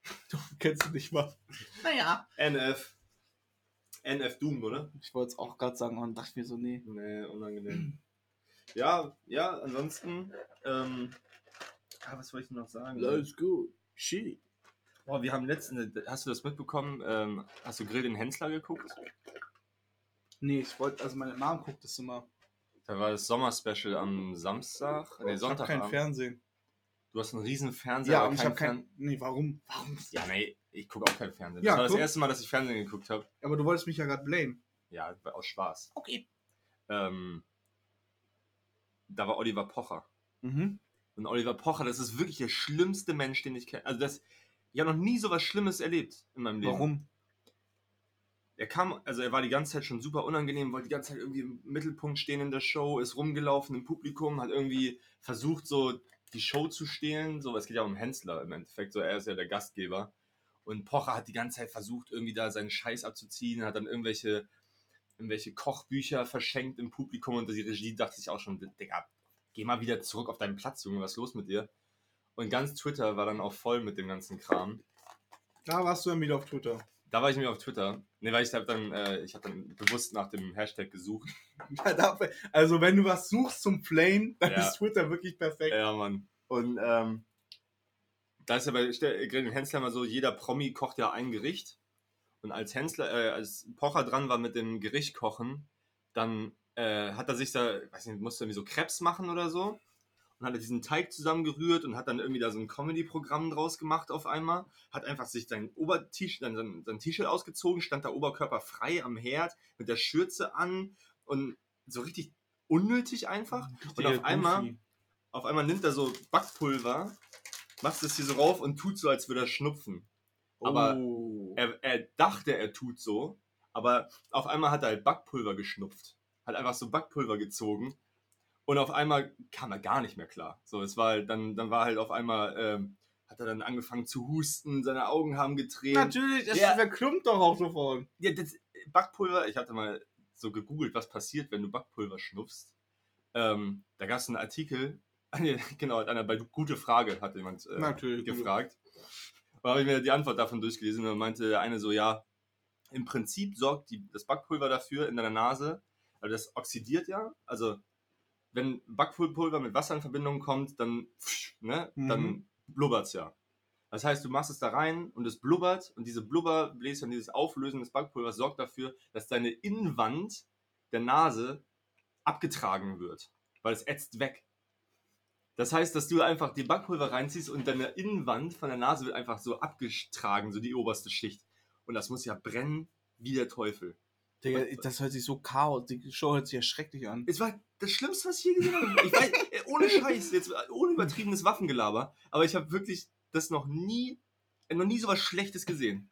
Du kennst du nicht mal. Naja. NF. NF Doom, oder? Ich wollte es auch gerade sagen und dachte mir so, nee. Nee, unangenehm. ja, ja, ansonsten, ähm, ah, was wollte ich noch sagen? go. Shit. Boah, wir haben letztens, hast du das mitbekommen? Ähm, hast du Grill den Hensler geguckt? Nee, ich wollte, also meine Mom guckt das immer. Da war das Sommerspecial am Samstag, nee, ich habe Sonntag. kein Fernsehen. Du hast einen riesen Fernseher, Ja, aber ich habe kein. Nee, warum? Warum? Ja, nee, ich gucke auch kein Fernsehen. Ja, das war das guck. erste Mal, dass ich Fernsehen geguckt habe. Aber du wolltest mich ja gerade blamen. Ja, aus Spaß. Okay. Ähm, da war Oliver Pocher. Mhm. Und Oliver Pocher, das ist wirklich der schlimmste Mensch, den ich kenne. Also das, ich habe noch nie so was Schlimmes erlebt in meinem Leben. Warum? Er kam, also er war die ganze Zeit schon super unangenehm, wollte die ganze Zeit irgendwie im Mittelpunkt stehen in der Show, ist rumgelaufen im Publikum, hat irgendwie versucht, so die Show zu stehlen. So, es geht ja um Hensler im Endeffekt, so er ist ja der Gastgeber. Und Pocher hat die ganze Zeit versucht, irgendwie da seinen Scheiß abzuziehen, hat dann irgendwelche, irgendwelche Kochbücher verschenkt im Publikum und die Regie dachte sich auch schon, Digga, geh mal wieder zurück auf deinen Platz, Junge, was ist los mit dir? Und ganz Twitter war dann auch voll mit dem ganzen Kram. Da warst du dann wieder auf Twitter. Da war ich mir auf Twitter. Ne, weil ich habe dann, äh, ich habe dann bewusst nach dem Hashtag gesucht. Also wenn du was suchst zum Flame, dann Ja. ist Twitter wirklich perfekt. Ja, Mann. Und ähm, da ist ja bei den Hensler mal so, jeder Promi kocht ja ein Gericht. Und als Hensler, äh, als Pocher dran war mit dem Gericht kochen, dann äh, hat er sich da, weiß nicht, musste irgendwie so Krebs machen oder so. Und hat er diesen Teig zusammengerührt und hat dann irgendwie da so ein Comedy-Programm draus gemacht auf einmal. Hat einfach sich sein Ober-T-Shirt, sein, sein, T-Shirt ausgezogen, stand da Oberkörper frei am Herd mit der Schürze an und so richtig unnötig einfach. Und auf einmal, auf einmal nimmt er so Backpulver, macht es hier so rauf und tut so, als würde er schnupfen. aber oh. Er, er dachte, er tut so, aber auf einmal hat er halt Backpulver geschnupft. Hat einfach so Backpulver gezogen und auf einmal kam er gar nicht mehr klar. So, es war halt, dann, dann war halt auf einmal, ähm, hat er dann angefangen zu husten, seine Augen haben getränt. Natürlich, es Ja. verklumpt doch auch sofort. Ja, das Backpulver, ich hatte mal so gegoogelt, was passiert, wenn du Backpulver schnupfst. Ähm, da gab es einen Artikel, ah, genau, hat einer bei Gute Frage hat jemand äh, Natürlich. gefragt. Da habe ich mir die Antwort davon durchgelesen und meinte der eine so, ja, im Prinzip sorgt die, das Backpulver dafür in deiner Nase, weil das oxidiert ja, also wenn Backpulver mit Wasser in Verbindung kommt, dann, ne, Mhm. dann blubbert es ja. Das heißt, du machst es da rein und es blubbert und diese Blubberbläschen, dieses Auflösen des Backpulvers sorgt dafür, dass deine Innenwand der Nase abgetragen wird, weil es ätzt weg. Das heißt, dass du einfach die Backpulver reinziehst und deine Innenwand von der Nase wird einfach so abgetragen, so die oberste Schicht. Und das muss ja brennen wie der Teufel. Digga, das hört sich so chaos. Die Show hört sich ja schrecklich an. Es war das Schlimmste, was ich je gesehen habe. Ich weiß, äh, ohne Scheiß, jetzt äh, ohne übertriebenes Waffengelaber, aber ich habe wirklich das noch nie, äh, noch nie so was Schlechtes gesehen.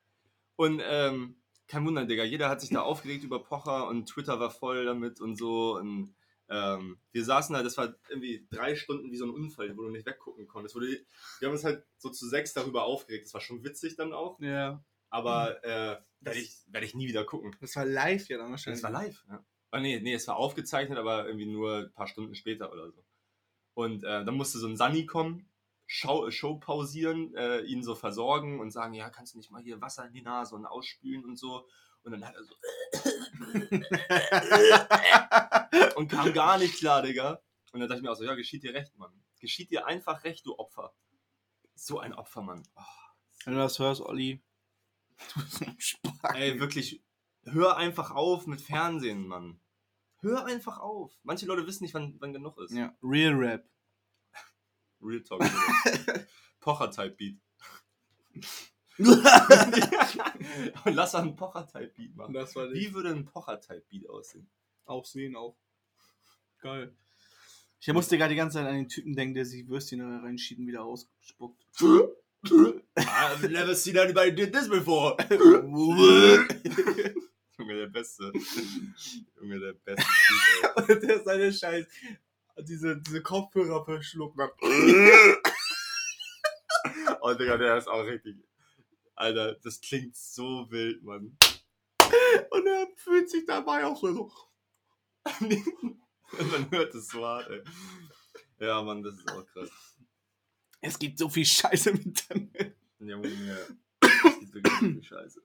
Und ähm, kein Wunder, Digga, jeder hat sich da aufgeregt über Pocher und Twitter war voll damit und so. Und ähm, wir saßen da, das war irgendwie drei Stunden wie so ein Unfall, wo du nicht weggucken konntest. Wir haben uns halt so zu sechs darüber aufgeregt. Das war schon witzig dann auch, Ja. Aber äh, werde ich, werd ich nie wieder gucken. Das war live ja dann wahrscheinlich. Das war live, ja. Ah, nee, nee, es war aufgezeichnet, aber irgendwie nur ein paar Stunden später oder so. Und äh, dann musste so ein Sunny kommen, Show, Show pausieren, äh, ihn so versorgen und sagen, ja, kannst du nicht mal hier Wasser in die Nase und ausspülen und so. Und dann hat er so und kam gar nicht klar, Digga. Und dann dachte ich mir auch so, ja, geschieht dir recht, Mann. Geschieht dir einfach recht, du Opfer. So ein Opfer, Mann. Oh. Wenn du das hörst, Olli. Du bist ein Spaß. Ey, wirklich, hör einfach auf mit Fernsehen, Mann. Hör einfach auf. Manche Leute wissen nicht, wann, wann genug ist. Ja, Real Rap. Real Talk. Pocher-Type-Beat. Und lass einen Pocher-Type-Beat machen. Das war Wie würde ein Pocher-Type-Beat aussehen? Aussehen auch. Geil. Ich musste gerade die ganze Zeit an den Typen denken, der sich Würstchen reinschiebt und wieder ausspuckt. I've never seen anybody did this before. Junge, der Beste. Junge, der Beste. Und der seine scheiß diese, diese Kopfhörer verschluckt. Oh, Digga, der ist auch richtig. Alter, das klingt so wild, Mann. Und er fühlt sich dabei auch so. Man hört es so hart, ey. Ja, Mann, das ist auch krass. Es gibt so viel Scheiße im Internet. Ja. Das ist wirklich so viel Scheiße.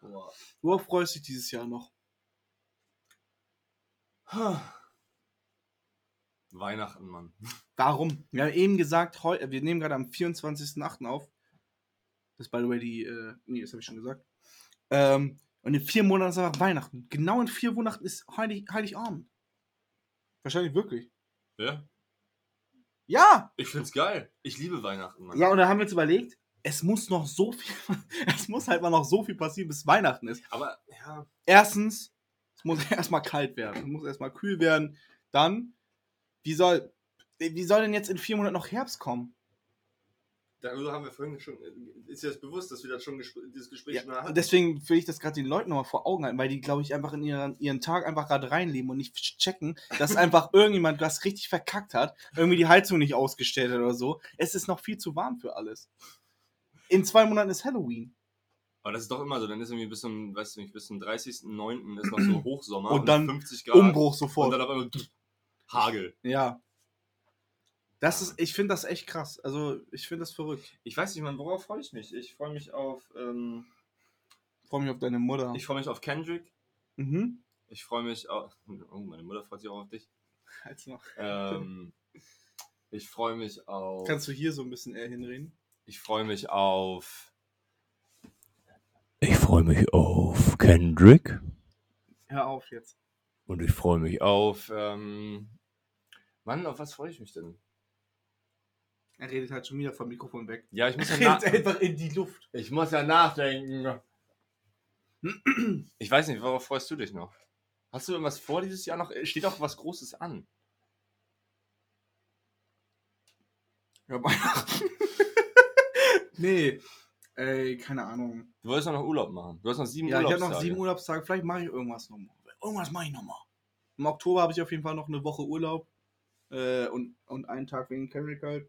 Boah. Worauf freust du dich dieses Jahr noch? Weihnachten, Mann. Warum? Wir haben eben gesagt, heu, wir nehmen gerade am 24.08. auf. Das ist by the way die, äh, nee, das habe ich schon gesagt. Ähm, und in vier Monaten ist einfach Weihnachten. Genau in vier Monaten ist Heilig, Heiligabend. Wahrscheinlich wirklich. Ja? Ja! Ich find's geil. Ich liebe Weihnachten, Mann. Ja, und da haben wir uns überlegt, es muss noch so viel, es muss halt mal noch so viel passieren, bis Weihnachten ist. Aber, ja. Erstens, es muss erstmal kalt werden. Es muss erstmal kühl werden. Dann, wie soll, wie soll denn jetzt in vier Monaten noch Herbst kommen? Darüber haben wir vorhin schon. Ist dir das bewusst, dass wir das schon gespr dieses Gespräch Ja, schon hatten? und deswegen will ich das gerade den Leuten nochmal vor Augen halten, weil die, glaube ich, einfach in ihren, ihren Tag einfach gerade reinleben und nicht checken, dass einfach irgendjemand was richtig verkackt hat, irgendwie die Heizung nicht ausgestellt hat oder so. Es ist noch viel zu warm für alles. In zwei Monaten ist Halloween. Aber das ist doch immer so. Dann ist irgendwie bis zum, weißt du nicht, bis zum 30.09. ist noch so Hochsommer Und dann 50 Grad. Umbruch Und sofort. dann auf einmal Hagel. Ja. Das ist, ich finde das echt krass. Also, ich finde das verrückt. Ich weiß nicht, Mann, worauf freue ich mich? Ich freue mich auf. Ähm, Ich freue mich auf deine Mutter. ich freue mich auf Kendrick. mhm. Ich freue mich auf. Oh, meine Mutter freut sich auch auf dich. Halt's noch. Ähm, ich freue mich auf. Kannst du hier so ein bisschen eher hinreden? Ich freue mich auf. Ich freue mich auf Kendrick Hör auf jetzt. Und ich freue mich auf. Ähm, Mann, auf was freue ich mich denn? Er redet halt schon wieder vom Mikrofon weg. Ja, ich muss ja, nach einfach in die Luft. ich muss ja nachdenken. Ich weiß nicht, worauf freust du dich noch? Hast du irgendwas vor dieses Jahr noch? Steht auch was Großes an? Ja, Weihnachten. nee. Ey, keine Ahnung. Du wolltest doch noch Urlaub machen. Du hast noch sieben Ja, ich habe Urlaubstage. noch sieben Urlaubstage. Vielleicht mache ich irgendwas nochmal. Irgendwas mache ich nochmal. Im Oktober habe ich auf jeden Fall noch eine Woche Urlaub. Äh, und, und einen Tag wegen Kendrick halt.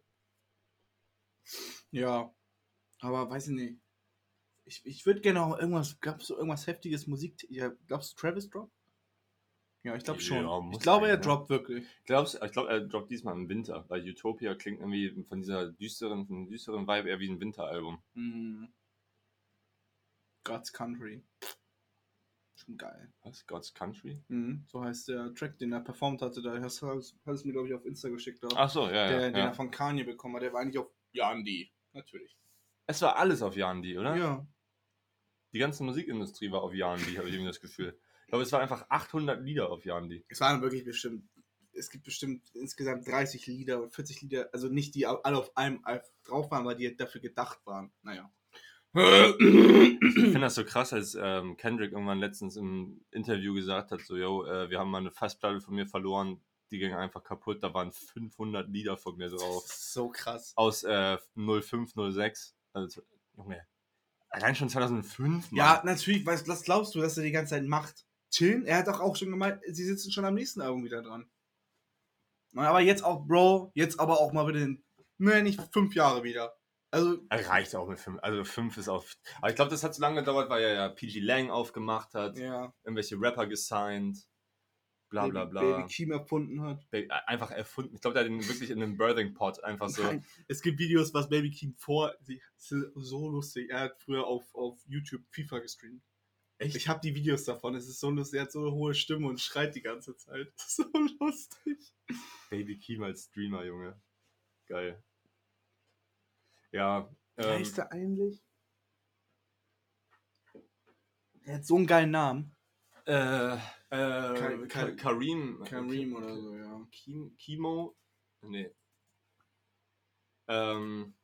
Ja. Aber weiß ich nicht. Ich, ich würde gerne auch irgendwas. Gab es so irgendwas heftiges Musik? Ja, glaubst du, Travis droppt? Ja, ich glaube schon. Ja, ich glaube, er ne? droppt wirklich. Glaubst, ich glaube, er droppt diesmal im Winter, weil Utopia klingt irgendwie von dieser düsteren, von düsteren Vibe eher wie ein Winteralbum. Hm. God's Country. Schon geil. Was? God's Country? Mhm. So heißt der Track, den er performt hatte. Da hast du es mir, glaube ich, auf Insta geschickt. Auch. Ach so, ja, der, ja. den ja. er von Kanye bekommen hat. Der war eigentlich auf Yandi. Natürlich. Es war alles auf Yandi, oder? Ja. Die ganze Musikindustrie war auf Yandi, habe ich irgendwie das Gefühl. Ich glaube, es waren einfach 800 Lieder auf Yandi. Es waren wirklich bestimmt. Es gibt bestimmt insgesamt 30 Lieder und 40 Lieder, also nicht die alle auf einem drauf waren, weil die dafür gedacht waren. Naja. Ich finde das so krass, als ähm, Kendrick irgendwann letztens im Interview gesagt hat, so, yo, äh, wir haben mal eine Festplatte von mir verloren, die ging einfach kaputt, da waren 500 Lieder von mir drauf. So krass. Aus äh, 05, 06. Also, Junge, allein schon 2005, Mann. Ja, natürlich, was, was glaubst du, dass er die ganze Zeit macht? Chillen? Er hat doch auch schon gemeint, sie sitzen schon am nächsten Album wieder dran. Aber jetzt auch, Bro, jetzt aber auch mal wieder in, ne, nicht fünf Jahre wieder. Also, Reicht auch mit 5. Also 5 ist auf. Aber ich glaube, das hat so lange gedauert, weil er ja PG Lang aufgemacht hat, ja, irgendwelche Rapper gesigned, bla bla Baby, bla. Baby Keem erfunden hat. Einfach erfunden. Ich glaube, der hat den wirklich in einem Birthing Pot einfach so. Nein, es gibt Videos, was Baby Keem vor, ist so lustig. Er hat früher auf, auf YouTube FIFA gestreamt. Echt? Ich habe die Videos davon, es ist so lustig, er hat so eine hohe Stimme und schreit die ganze Zeit. So lustig. Baby Keem als Streamer, Junge. Geil. Ja. Ähm, heißt er eigentlich? Er hat so einen geilen Namen. Äh, äh, Ka- Ka Karim. Kareem oder so, ja. Kim Kimo? Nee. Ähm,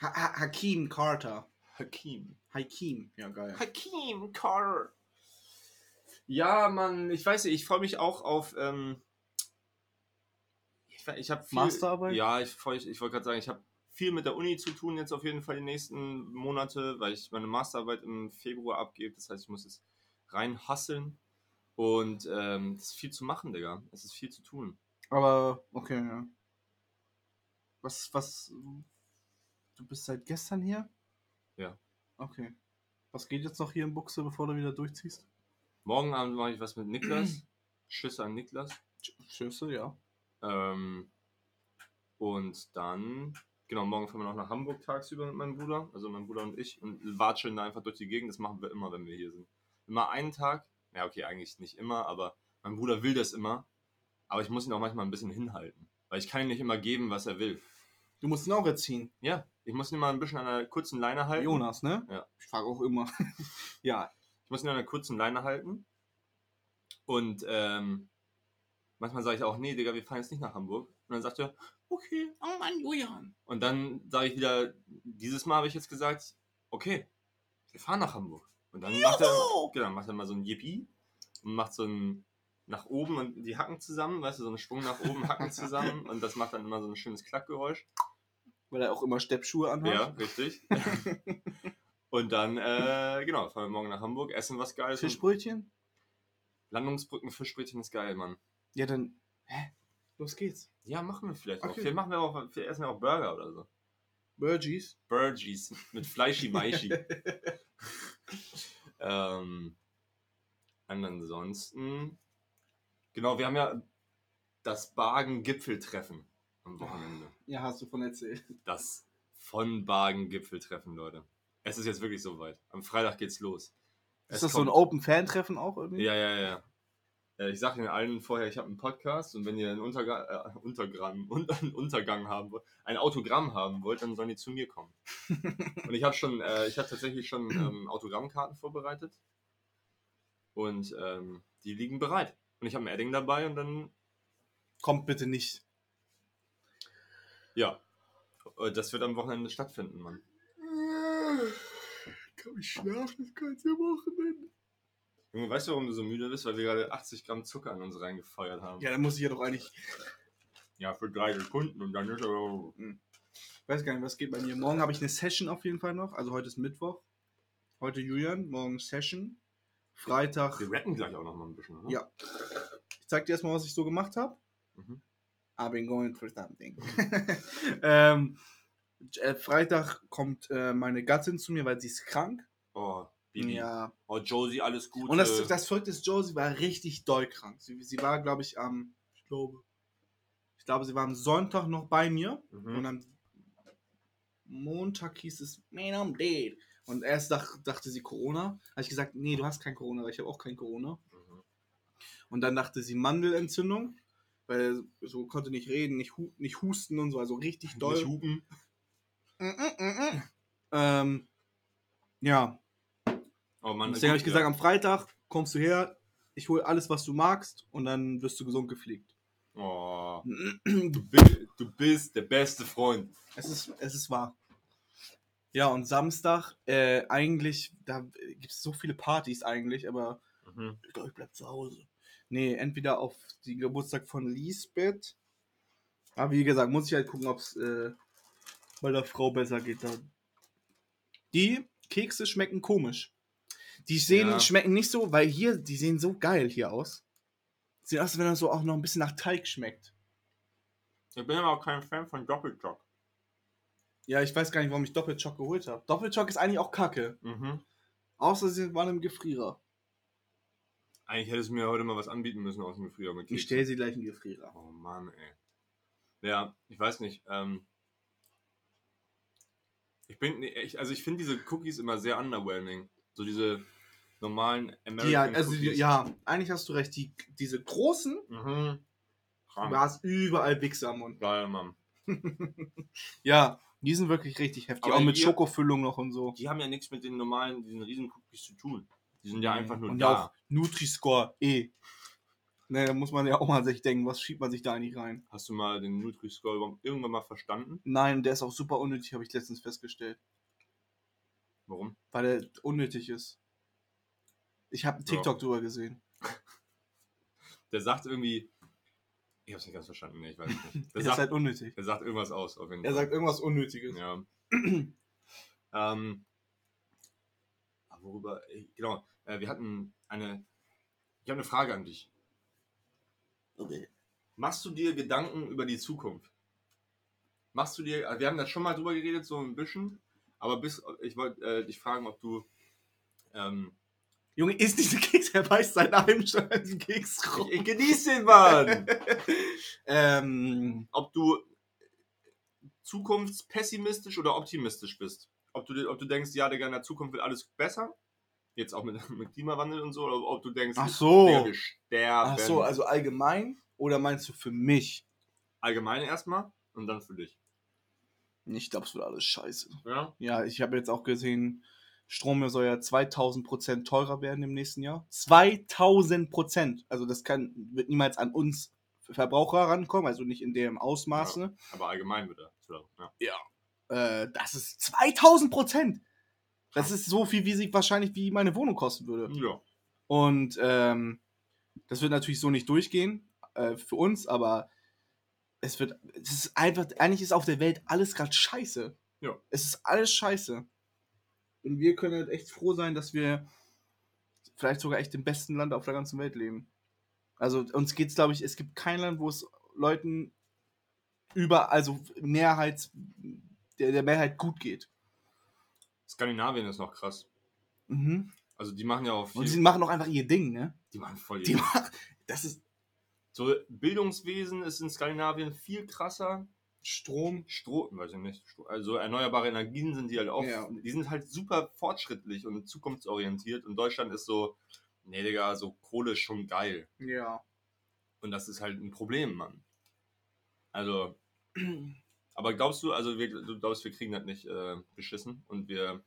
Ha ha Hakeem Carter. Hakim. Hakeem, ja geil. Hakim Carter. Ja, Mann, ich weiß nicht, ich freue mich auch auf. Ähm, ich ich habe viel. Masterarbeit? Ja, ich, ich, ich wollte gerade sagen, ich habe viel mit der Uni zu tun jetzt auf jeden Fall die nächsten Monate, weil ich meine Masterarbeit im Februar abgebe. Das heißt, ich muss es rein hasseln. Und ähm, es ist viel zu machen, Digga. Es ist viel zu tun. Aber, okay, ja. Was, was. Du bist seit gestern hier? Ja. Okay. Was geht jetzt noch hier in Buchse, bevor du wieder durchziehst? Morgen Abend mache ich was mit Niklas. Schüsse an Niklas. Schüsse, ja. Ähm, und dann, genau, morgen fahren wir noch nach Hamburg tagsüber mit meinem Bruder, also mein Bruder und ich, und watscheln da einfach durch die Gegend. Das machen wir immer, wenn wir hier sind. Immer einen Tag, ja, okay, eigentlich nicht immer, aber mein Bruder will das immer. Aber ich muss ihn auch manchmal ein bisschen hinhalten, weil ich kann ihm nicht immer geben, was er will. Du musst ihn auch erziehen. Ja, ich muss ihn mal ein bisschen an einer kurzen Leine halten. Jonas, ne? Ja. Ich frage auch immer. ja. Ich muss ihn an einer kurzen Leine halten. Und ähm, manchmal sage ich auch, nee, Digga, wir fahren jetzt nicht nach Hamburg. Und dann sagt er, okay. Oh Mann, Julian. Und dann sage ich wieder, dieses Mal habe ich jetzt gesagt, okay, wir fahren nach Hamburg. Und dann macht er, genau, macht er mal so ein Yippie und macht so ein nach oben und die Hacken zusammen, weißt du, so einen Schwung nach oben, Hacken zusammen und das macht dann immer so ein schönes Klackgeräusch. Weil er auch immer Steppschuhe anhat. Ja, richtig. und dann, äh, genau, fahren wir morgen nach Hamburg, essen was Geiles. Fischbrötchen? Landungsbrücken, Fischbrötchen ist geil, Mann. Ja, dann. Hä? Los geht's. Ja, machen wir vielleicht auch. Okay. Vielleicht machen wir auch, vielleicht essen wir auch Burger oder so. Burgies. Burgies mit Fleischi Maischi. ähm, ansonsten, genau, wir haben ja das Bagen-Gipfeltreffen am Wochenende. Ja, hast du von erzählt. Das von Bagen-Gipfeltreffen, Leute. Es ist jetzt wirklich soweit. Am Freitag geht's los. Ist Es das so ein kommt- Open-Fan-Treffen auch irgendwie? Ja, ja, ja. Äh, Ich sage Ihnen allen vorher, ich habe einen Podcast und wenn ihr einen Unterga äh, Untergramm, un einen Untergang haben wollt, ein Autogramm haben wollt, dann sollen die zu mir kommen. und ich habe schon, äh, ich habe tatsächlich schon ähm, Autogrammkarten vorbereitet und ähm, die liegen bereit. Und ich habe ein Edding dabei und dann, Kommt bitte nicht. ja, äh, das wird am Wochenende stattfinden, Mann. Kann ich schlafen das ganze Wochenende? Junge, weißt du, warum du so müde bist? Weil wir gerade 80 Gramm Zucker an uns reingefeuert haben. Ja, dann muss ich ja doch eigentlich. Ja, für drei Sekunden und dann ist er. Ich weiß gar nicht, was geht bei mir. Morgen habe ich eine Session auf jeden Fall noch. Also heute ist Mittwoch. Heute Julian, morgen Session. Freitag. Wir rappen gleich auch noch mal ein bisschen, oder? Ja. Ich zeig dir erstmal, was ich so gemacht habe. Mhm. I've been going through something. ähm, äh, Freitag kommt äh, meine Gattin zu mir, weil sie ist krank. Oh, Bibi. Ja. Oh, Josie, alles Gute. Und das, das Verrückte ist, Josie war richtig doll krank. Sie, sie war, glaube ich, am, ich glaube, ich glaube, sie war am Sonntag noch bei mir. Mhm. Und am Montag hieß es, man, I'm dead. Und erst dach, dachte sie Corona. Habe ich gesagt, nee, du hast kein Corona, weil ich habe auch kein Corona. Mhm. Und dann dachte sie Mandelentzündung, weil so konnte nicht reden, nicht, hu nicht husten und so, also richtig doll. Nicht hupen. Mm, mm, mm. Ähm, ja, Oh Mann, deswegen habe ich gesagt, am Freitag kommst du her, ich hole alles, was du magst und dann wirst du gesund gepflegt. ja. Oh, du, bist, du bist der beste Freund. Es ist, es ist wahr. Ja, und Samstag, äh, eigentlich, da gibt es so viele Partys eigentlich, aber Mhm. ich glaube, ich bleib zu Hause. Nee, entweder auf den Geburtstag von Lisbeth. Aber wie gesagt, muss ich halt gucken, ob es äh, bei der Frau besser geht dann. Die Kekse schmecken komisch. Die sehen, Ja. schmecken nicht so, weil hier, die sehen so geil hier aus. Sieht aus, als wenn das so auch noch ein bisschen nach Teig schmeckt. Ich bin aber auch kein Fan von Doppelchock. Ja, ich weiß gar nicht, warum ich Doppelchock geholt habe. Doppelchock ist eigentlich auch kacke. Mhm. Außer sie waren im Gefrierer. Eigentlich hättest du mir heute mal was anbieten müssen aus dem Gefrierer mit Ich stelle sie gleich in den Gefrierer. Oh Mann, ey. Ja, ich weiß nicht. Ähm, ich bin, also ich finde diese Cookies immer sehr underwhelming. So diese normalen American Ja, also die, ja, eigentlich hast du recht. Die, diese großen, Mhm. Du hast überall Wichse am Mund. Geil, Mann. Ja, die sind wirklich richtig heftig. Aber auch mit hier- Schokofüllung noch und so. Die haben ja nichts mit den normalen, diesen riesen Cookies zu tun. Die sind ja einfach nur und da. ja auch Nutri-Score E. Ne, da muss man ja auch mal sich denken, was schiebt man sich da eigentlich rein? Hast du mal den Nutri-Score irgendwann mal verstanden? Nein, der ist auch super unnötig, habe ich letztens festgestellt. Warum? Weil der unnötig ist. Ich habe einen Ja. TikTok drüber gesehen. Der sagt irgendwie. Ich hab's nicht ganz verstanden, nee, ich weiß nicht. Der, Der ist sagt, halt unnötig. der sagt irgendwas aus, auf jeden Er Fall. sagt irgendwas Unnötiges. Ja. ähm, aber worüber, äh, genau, äh, wir hatten eine Ich habe eine Frage an dich. Okay. Machst du dir Gedanken über die Zukunft? Machst du dir, wir haben da schon mal drüber geredet, so ein bisschen, aber bis, ich wollte äh, dich fragen, ob du, ähm, Junge, isst diese Keks, er beißt seinen einem schon einen Keks rum. ich, genieße den Mann! ähm, ob du zukunftspessimistisch oder optimistisch bist. Ob du, ob du denkst, ja, Digga, in der Zukunft wird alles besser, jetzt auch mit, mit Klimawandel und so, oder ob du denkst, Ach so. Digga, wir sterben. ach so, also allgemein oder meinst du für mich? Allgemein erstmal und dann für dich. Ich glaube, es wird alles scheiße. Ja? Ja, ich habe jetzt auch gesehen, Strom soll ja 2000 Prozent teurer werden im nächsten Jahr. 2000 Prozent. Also das kann, wird niemals an uns Verbraucher rankommen, also nicht in dem Ausmaße. Aber allgemein wird er. Ja. Äh, das ist 2000 Prozent. Das ist so viel, wie sie wahrscheinlich wie meine Wohnung kosten würde. ja. Und ähm, das wird natürlich so nicht durchgehen äh, für uns, aber es wird, es ist einfach, eigentlich ist auf der Welt alles gerade scheiße. Ja. Es ist alles scheiße. Und wir können halt echt froh sein, dass wir vielleicht sogar echt im besten Land auf der ganzen Welt leben. Also uns geht's, glaube ich, es gibt kein Land, wo es Leuten über, also Mehrheits, der, der Mehrheit gut geht. Skandinavien ist noch krass. Mhm. Also die machen ja auch viel. Und die machen auch einfach ihr Ding, ne? die machen voll Die ihr- machen, das ist So, Bildungswesen ist in Skandinavien viel krasser. Strom. Strom, weiß ich nicht. Also erneuerbare Energien sind die halt auch. Ja. Die sind halt super fortschrittlich und zukunftsorientiert. Und Deutschland ist so, nee, Digga, so Kohle ist schon geil. Ja. Und das ist halt ein Problem, Mann. Also, aber glaubst du, also wir, du glaubst, wir kriegen das nicht äh, geschissen und wir,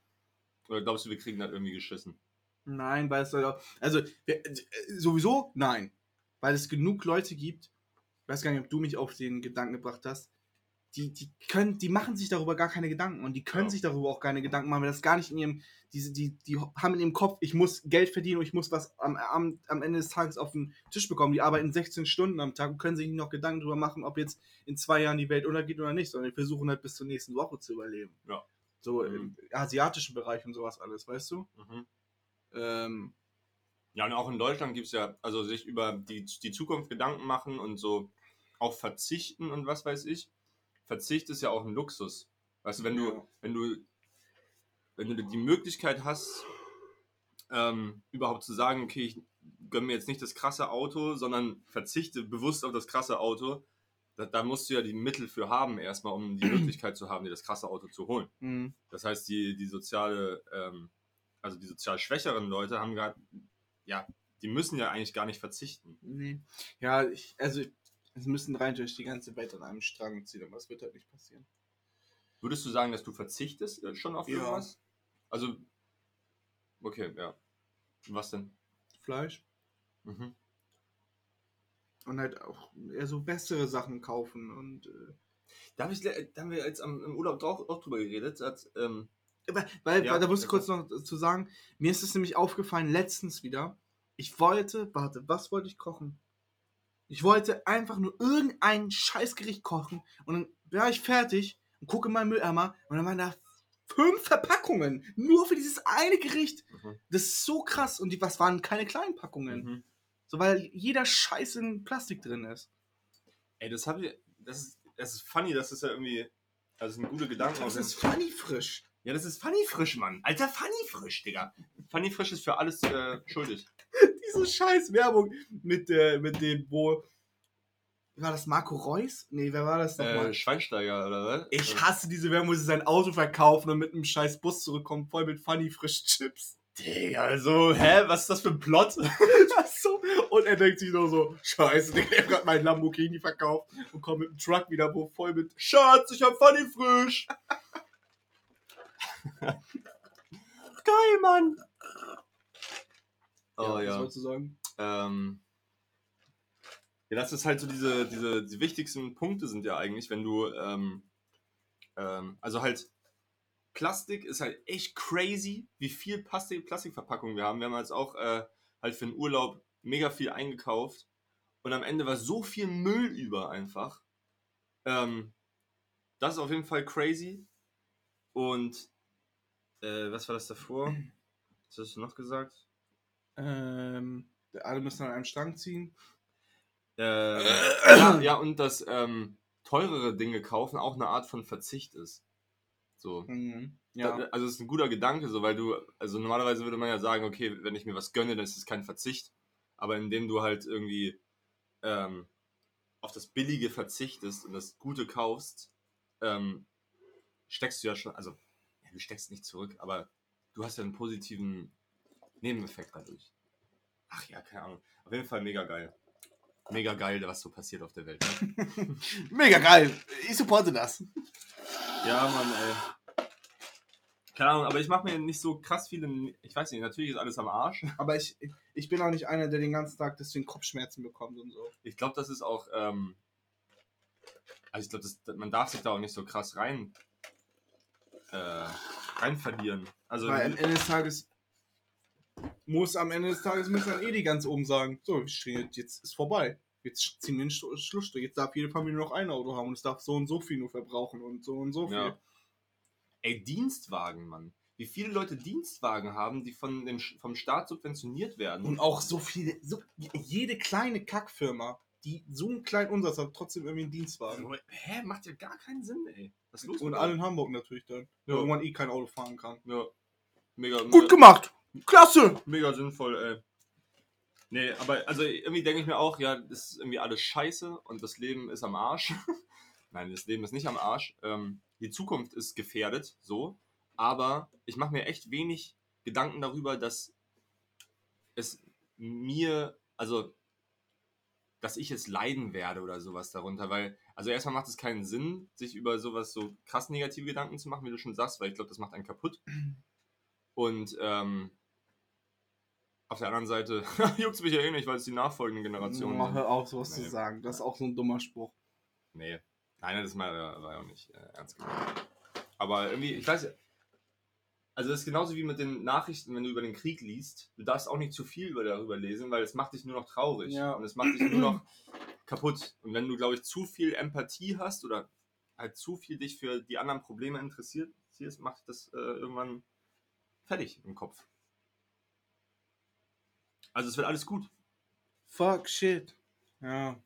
oder glaubst du, wir kriegen das irgendwie geschissen? Nein, weil es halt auch- also wir, äh, sowieso nein, weil es genug Leute gibt. Ich weiß gar nicht, ob du mich auf den Gedanken gebracht hast. Die, die können, die machen sich darüber gar keine Gedanken und die können Ja. sich darüber auch keine Gedanken machen, weil das gar nicht in ihrem, diese, die, die haben in ihrem Kopf, ich muss Geld verdienen und ich muss was am, am, am Ende des Tages auf den Tisch bekommen. Die arbeiten 16 Stunden am Tag und können sich nicht noch Gedanken darüber machen, ob jetzt in zwei Jahren die Welt untergeht oder nicht, sondern die versuchen halt bis zur nächsten Woche zu überleben. Ja. So Mhm. im asiatischen Bereich und sowas alles, weißt du? Mhm. Ähm, Ja, und auch in Deutschland gibt es ja, also sich über die, die Zukunft Gedanken machen und so auch verzichten und was weiß ich. Verzicht ist ja auch ein Luxus. Weißt du, wenn du, wenn du, wenn du die Möglichkeit hast, ähm, überhaupt zu sagen, okay, ich gönne mir jetzt nicht das krasse Auto, sondern verzichte bewusst auf das krasse Auto, da, da musst du ja die Mittel für haben, erstmal, um die Möglichkeit zu haben, dir das krasse Auto zu holen. mhm. Das heißt, die, die soziale, ähm, also die sozial schwächeren Leute haben gerade, ja, die müssen ja eigentlich gar nicht verzichten. Nee. Ja, ich, also es müssen rein durch die ganze Welt an einem Strang ziehen, aber das wird halt nicht passieren. Würdest du sagen, dass du verzichtest äh, schon auf Ja. irgendwas? Also, okay, ja. Was denn? Fleisch Mhm. und halt auch eher so bessere Sachen kaufen und äh, Da, hab ich, da haben wir jetzt am, im Urlaub auch, auch drüber geredet. Als, ähm, weil, weil, Ja, da muss ich ja, kurz noch zu sagen, mir ist es nämlich aufgefallen letztens wieder. Ich wollte, warte, was wollte ich kochen? Ich wollte einfach nur irgendein Scheißgericht kochen und dann war ich fertig und gucke in meinen Mülleimer und dann waren da fünf Verpackungen nur für dieses eine Gericht. mhm. Das ist so krass und die, was waren keine kleinen Packungen. Mhm. So, weil jeder Scheiß in Plastik drin ist. Ey, das habe ich, das ist, das ist funny, das ist ja irgendwie, also das sind gute Gedanken. Das ist funny frisch. ja, das ist funny frisch, Mann. Alter, funny frisch, Digga. Funny frisch ist für alles äh, schuldig. Diese scheiß Werbung mit, äh, mit dem, wo. War das Marco Reus? Nee, wer war das nochmal? Äh, Schweinsteiger, oder was? ich hasse diese Werbung, wo sie sein Auto verkaufen und mit einem scheiß Bus zurückkommen, voll mit funny frisch Chips. Digga, also, hä, was ist das für ein Plot? so. Und er denkt sich nur so, scheiße, Digga, ich hab grad meinen Lamborghini verkauft und komm mit dem Truck wieder, wo voll mit Schatz, ich hab funny frisch. Geil, Mann. Oh was ja. wolltest du sagen? Ähm, ja, das ist halt so diese, diese, die wichtigsten Punkte sind ja eigentlich, wenn du, ähm, ähm, also halt, Plastik ist halt echt crazy, wie viel Plastik, Plastikverpackungen wir haben. Wir haben jetzt auch äh, halt für den Urlaub mega viel eingekauft und am Ende war so viel Müll über einfach. Ähm, das ist auf jeden Fall crazy. Und äh, was war das davor? Was hast du noch gesagt? Ähm, Alle müssen an einem Strang ziehen. Äh, ja, ja, und dass ähm, teurere Dinge kaufen auch eine Art von Verzicht ist. So. Mhm. Ja. Da, also es ist ein guter Gedanke, so weil du, also normalerweise würde man ja sagen, okay, wenn ich mir was gönne, dann ist es kein Verzicht. Aber indem du halt irgendwie ähm, auf das Billige verzichtest und das Gute kaufst, ähm, steckst du ja schon, also ja, du steckst nicht zurück, aber du hast ja einen positiven Nebeneffekt dadurch. Ach ja, keine Ahnung. Auf jeden Fall mega geil. Mega geil, was so passiert auf der Welt. Ne? Mega geil. Ich supporte das. Ja, Mann, ey. Keine Ahnung, aber ich mache mir nicht so krass viele. Ich weiß nicht, natürlich ist alles am Arsch. Aber ich, ich bin auch nicht einer, der den ganzen Tag deswegen Kopfschmerzen bekommt und so. Ich glaube, das ist auch. Ähm, also, ich glaube, man darf sich da auch nicht so krass rein. Äh, rein verlieren. Also, Weil am Ende des Tages muss am Ende des Tages müssen dann eh die ganz oben sagen, so, jetzt, ist vorbei. Jetzt ziehen wir den Schlu- Schlussstrich. Jetzt darf jede Familie noch ein Auto haben und es darf so und so viel nur verbrauchen und so und so viel. Ja. ey, Dienstwagen, Mann. Wie viele Leute Dienstwagen haben, die von dem, vom Staat subventioniert werden. Und auch so viele, so, jede kleine Kackfirma, die so einen kleinen Umsatz hat, trotzdem irgendwie einen Dienstwagen. Hä? Macht ja gar keinen Sinn, ey. Was ist los Und alle in Hamburg natürlich dann. Ja. Ja. Irgendwann eh kein Auto fahren kann. Ja. Mega, Gut gemacht! Klasse! mega sinnvoll, ey. Nee, aber also irgendwie denke ich mir auch, ja, das ist irgendwie alles scheiße und das Leben ist am Arsch. Nein, das Leben ist nicht am Arsch. Ähm, die Zukunft ist gefährdet, so. Aber ich mache mir echt wenig Gedanken darüber, dass es mir, also, dass ich jetzt leiden werde oder sowas darunter, weil, also erstmal macht es keinen Sinn, sich über sowas so krass negative Gedanken zu machen, wie du schon sagst, weil ich glaube, das macht einen kaputt. Und ähm, auf der anderen Seite juckt mich ja eh nicht, weil es die nachfolgenden Generationen Oh, sind. hör auf, sowas Nee. zu sagen. Das ist auch so ein dummer Spruch. Nee. Nein, das war, ja auch nicht äh, ernst gemeint. Aber irgendwie, ich weiß ja. Also, das ist genauso wie mit den Nachrichten, wenn du über den Krieg liest. Du darfst auch nicht zu viel über darüber lesen, weil es macht dich nur noch traurig. Ja. Und es macht dich nur noch kaputt. Und wenn du, glaube ich, zu viel Empathie hast oder halt zu viel dich für die anderen Probleme interessiert, siehst, macht das äh, irgendwann fertig im Kopf. Also, es wird alles gut. Fuck shit. Ja.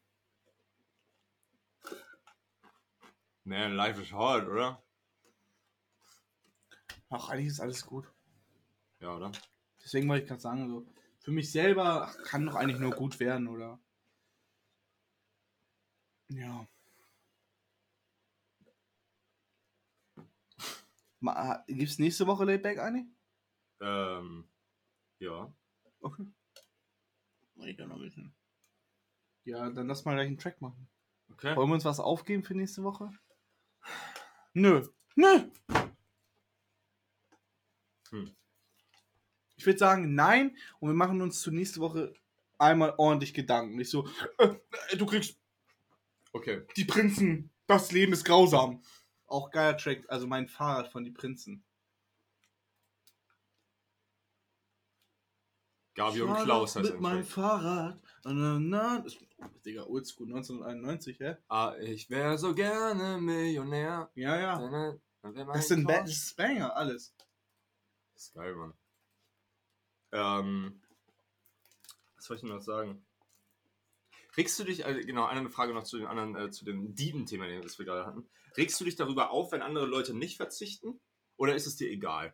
Man, life is hard, oder? Ach, eigentlich ist alles gut. Ja, oder? Deswegen wollte ich gerade sagen, so, für mich selber ach, kann doch eigentlich nur gut werden, oder? Ja. Ma- Gibt's nächste Woche Layback eigentlich? Ähm, ja. Okay. Wollte ich ja noch wissen. Ja, dann lass mal gleich einen Track machen. Okay. Wollen wir uns was aufgeben für nächste Woche? Nö. Nö. Hm. Ich würde sagen, nein. Und wir machen uns zur nächste Woche einmal ordentlich Gedanken. Nicht so, äh, äh, du kriegst Okay. die Prinzen, das Leben ist grausam. Auch geiler Track, also mein Fahrrad von die Prinzen. Gabi und Klaus heißt mit ein meinem. Fahrrad. Na, na, das, Digga, oldschool, 1991, hä? Ah, ich wäre so gerne Millionär. Ja, ja. Das sind ba Tor- das ist Banger, alles. Das ist geil, Mann. Ähm, was soll ich denn noch sagen? Regst du dich, also genau, eine Frage noch zu den anderen, äh, zu dem Dieben-Thema, das wir gerade hatten. Regst du dich darüber auf, wenn andere Leute nicht verzichten? Oder ist es dir egal?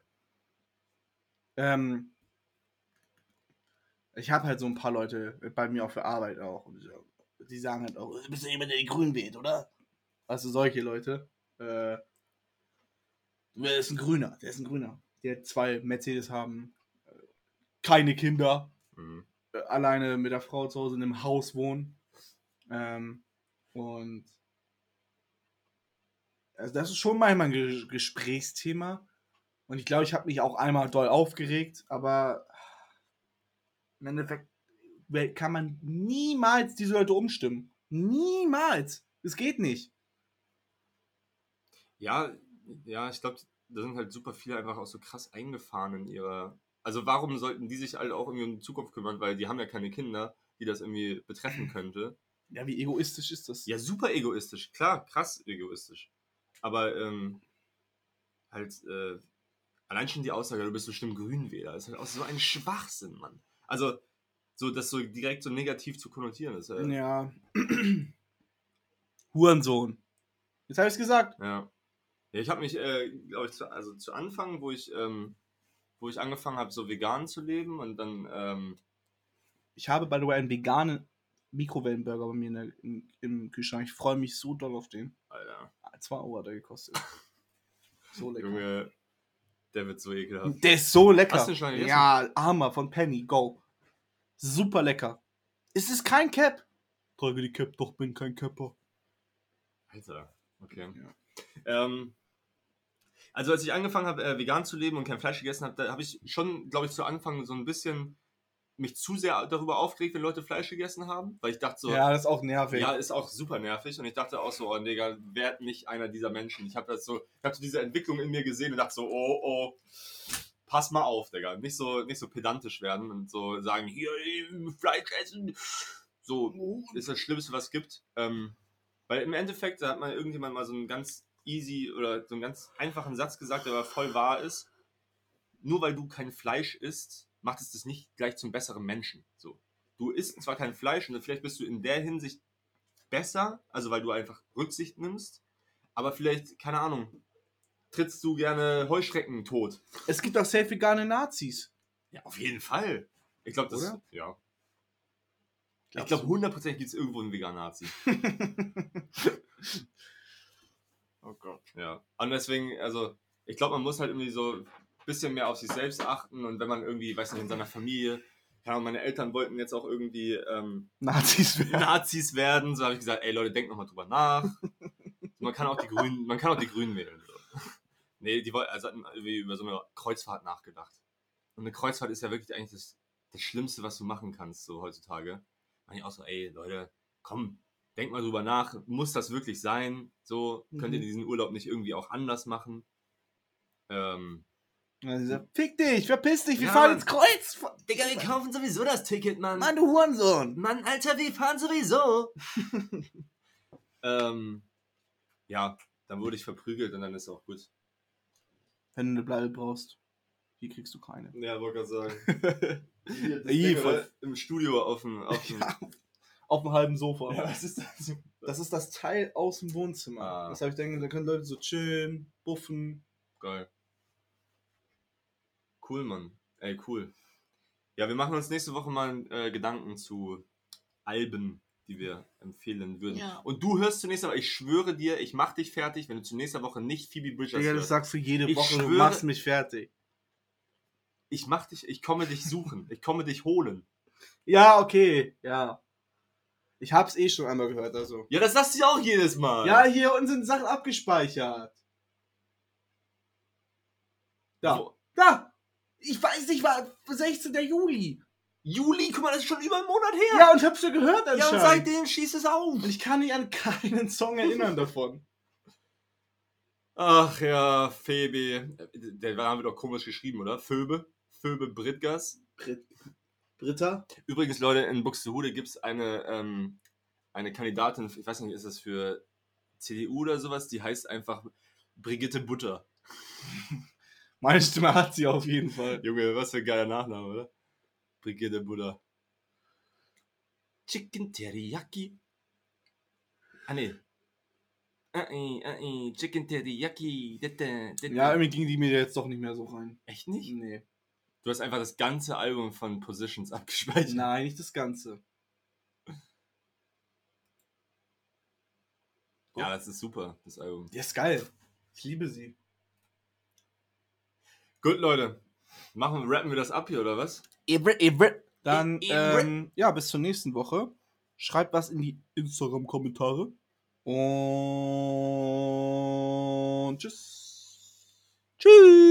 Ähm, ich habe halt so ein paar Leute bei mir auf der Arbeit auch. Und die- sagen halt auch, du bist ja jemand, der die Grün wählt, oder? Also solche Leute. Äh, der ist ein Grüner, der ist ein Grüner. Der hat zwei Mercedes haben, äh, keine Kinder, Mhm. äh, alleine mit der Frau zu Hause in einem Haus wohnen. Ähm, und also das ist schon manchmal ein Ge Gesprächsthema. Und ich glaube, ich habe mich auch einmal doll aufgeregt, aber im Endeffekt kann man niemals diese Leute umstimmen. Niemals. Es geht nicht. Ja, ja, ich glaube, da sind halt super viele einfach auch so krass eingefahren in ihrer. Also warum sollten die sich halt auch irgendwie um die Zukunft kümmern, weil die haben ja keine Kinder, die das irgendwie betreffen könnte. Ja, wie egoistisch ist das? Ja, super egoistisch, klar, krass egoistisch. Aber ähm, halt, äh, allein schon die Aussage, du bist bestimmt Grünwähler, ist halt auch so ein Schwachsinn, Mann. Also, so das so direkt so negativ zu konnotieren ist. Ja. Ja. Hurensohn. Jetzt habe ich es gesagt. Ja, ja ich habe mich, äh, glaube ich, zu, also zu Anfang, wo ich, ähm, wo ich angefangen habe, so vegan zu leben und dann, ähm, Ich habe, by the way, einen veganen Mikrowellenburger bei mir in der, im, im Kühlschrank. Ich freue mich so doll auf den. Alter, 2 Euro hat er gekostet. So lecker. Junge, der wird so ekelhaft. Der ist so lecker. Hast du schon gegessen? Ja, Hammer von Penny, go. Super lecker. Es ist kein Cap. Trage die Cap, doch bin kein Capper. Alter, okay. Ähm, also als ich angefangen habe, äh, vegan zu leben und kein Fleisch gegessen habe, da habe ich schon, glaube ich, zu Anfang so ein bisschen mich zu sehr darüber aufgeregt, wenn Leute Fleisch gegessen haben, weil ich dachte so, Ja, das ist auch nervig. Ja, ist auch super nervig. Und ich dachte auch so, oh Digga, werd nicht einer dieser Menschen. Ich habe das so, ich habe so diese Entwicklung in mir gesehen und dachte so, oh, oh, pass mal auf, Digga. Nicht so, nicht so pedantisch werden und so sagen, hier, Fleisch essen. So ist das Schlimmste, was es gibt. Ähm, weil im Endeffekt, da hat mal irgendjemand mal so einen ganz easy oder so einen ganz einfachen Satz gesagt, der aber voll wahr ist. Nur weil du kein Fleisch isst, macht es das nicht gleich zum besseren Menschen. So. Du isst zwar kein Fleisch und vielleicht bist du in der Hinsicht besser, also weil du einfach Rücksicht nimmst, aber vielleicht, keine Ahnung, trittst du gerne Heuschrecken tot. Es gibt auch safe vegane Nazis. Ja, auf jeden Fall. Ich glaube, das. Oder? Ja. Ich Glaubst glaube, du? hundertprozentig gibt es irgendwo einen veganen Nazi. oh Gott. Ja. Und deswegen, also, ich glaube, man muss halt irgendwie so ein bisschen mehr auf sich selbst achten und wenn man irgendwie, weiß nicht, in seiner Familie, Ahnung, meine Eltern wollten jetzt auch irgendwie ähm, Nazis werden. Nazis werden, so habe ich gesagt, ey Leute, denkt nochmal drüber nach. Man kann auch die Grünen, man kann auch die Grünen wählen. So. Nee, die wollten, also hatten irgendwie über so eine Kreuzfahrt nachgedacht. Und eine Kreuzfahrt ist ja wirklich eigentlich das, das Schlimmste, was du machen kannst, so heutzutage. Meine ich auch so, ey Leute, komm, denkt mal drüber nach, muss das wirklich sein? So, könnt ihr Mhm. diesen Urlaub nicht irgendwie auch anders machen? Ähm, Also, dieser, Fick dich, verpiss dich, wir Ja, fahren ins Kreuz. Digga, wir kaufen sowieso das Ticket, Mann. Mann, du Hurensohn. Mann, Alter, wir fahren sowieso. ähm, ja, dann wurde ich verprügelt und dann ist auch gut. Wenn du eine Bleibe brauchst, hier kriegst du keine. Ja, wollte gerade sagen. Ih, Ding, voll-? Im Studio auf dem. Auf dem Ja, auf dem halben Sofa. Ja, was ist das? Das ist das Teil aus dem Wohnzimmer. Ah. Das habe ich denke, da können Leute so chillen, buffen. Geil. Cool, Mann. Ey, cool. Ja, wir machen uns nächste Woche mal äh, Gedanken zu Alben, die wir empfehlen würden. Ja. Und du hörst zunächst aber, ich schwöre dir, ich mach dich fertig, wenn du zur nächsten Woche nicht Phoebe Bridgers Digga, das hörst. sagst du jede Ich Woche, du schwöre- machst mich fertig. Ich mach dich, ich komme dich suchen, ich komme dich holen. Ja, okay, ja. Ich hab's eh schon einmal gehört, also. Ja, das sagst du ja auch jedes Mal. Ja, hier unten sind Sachen abgespeichert. Da. Wo- Da! Ich weiß nicht, war 16. Juli. Juli, guck mal, das ist schon über einen Monat her. Ja, und ich hab's ja gehört Ja, und anscheinend. seitdem schießt es auf. und ich kann mich an keinen Song erinnern davon. Ach ja, Phoebe. Der Name wird doch komisch geschrieben, oder? Phoebe. Phoebe Britgas. Brit Britta? Übrigens, Leute, in Buxtehude gibt es eine, ähm, eine Kandidatin, ich weiß nicht, ist das für CDU oder sowas, die heißt einfach Brigitte Butter. Meine Stimme hat sie auf jeden Fall. Junge, was für ein geiler Nachname, oder? Brigitte Butter. Chicken Teriyaki. Ah, nee. Ah, eh, ah, eh, Chicken Teriyaki. Dette. Ja, irgendwie ging die mir jetzt doch nicht mehr so rein. Echt nicht? Nee. Du hast einfach das ganze Album von Positions abgespeichert. Nein, nicht das Ganze. Ja, das ist super, das Album. Die ist geil. Ich liebe sie. Gut, Leute. Machen, rappen wir das ab hier, oder was? Dann, ähm, ja, bis zur nächsten Woche. Schreibt was in die Instagram-Kommentare. Und tschüss. Tschüss.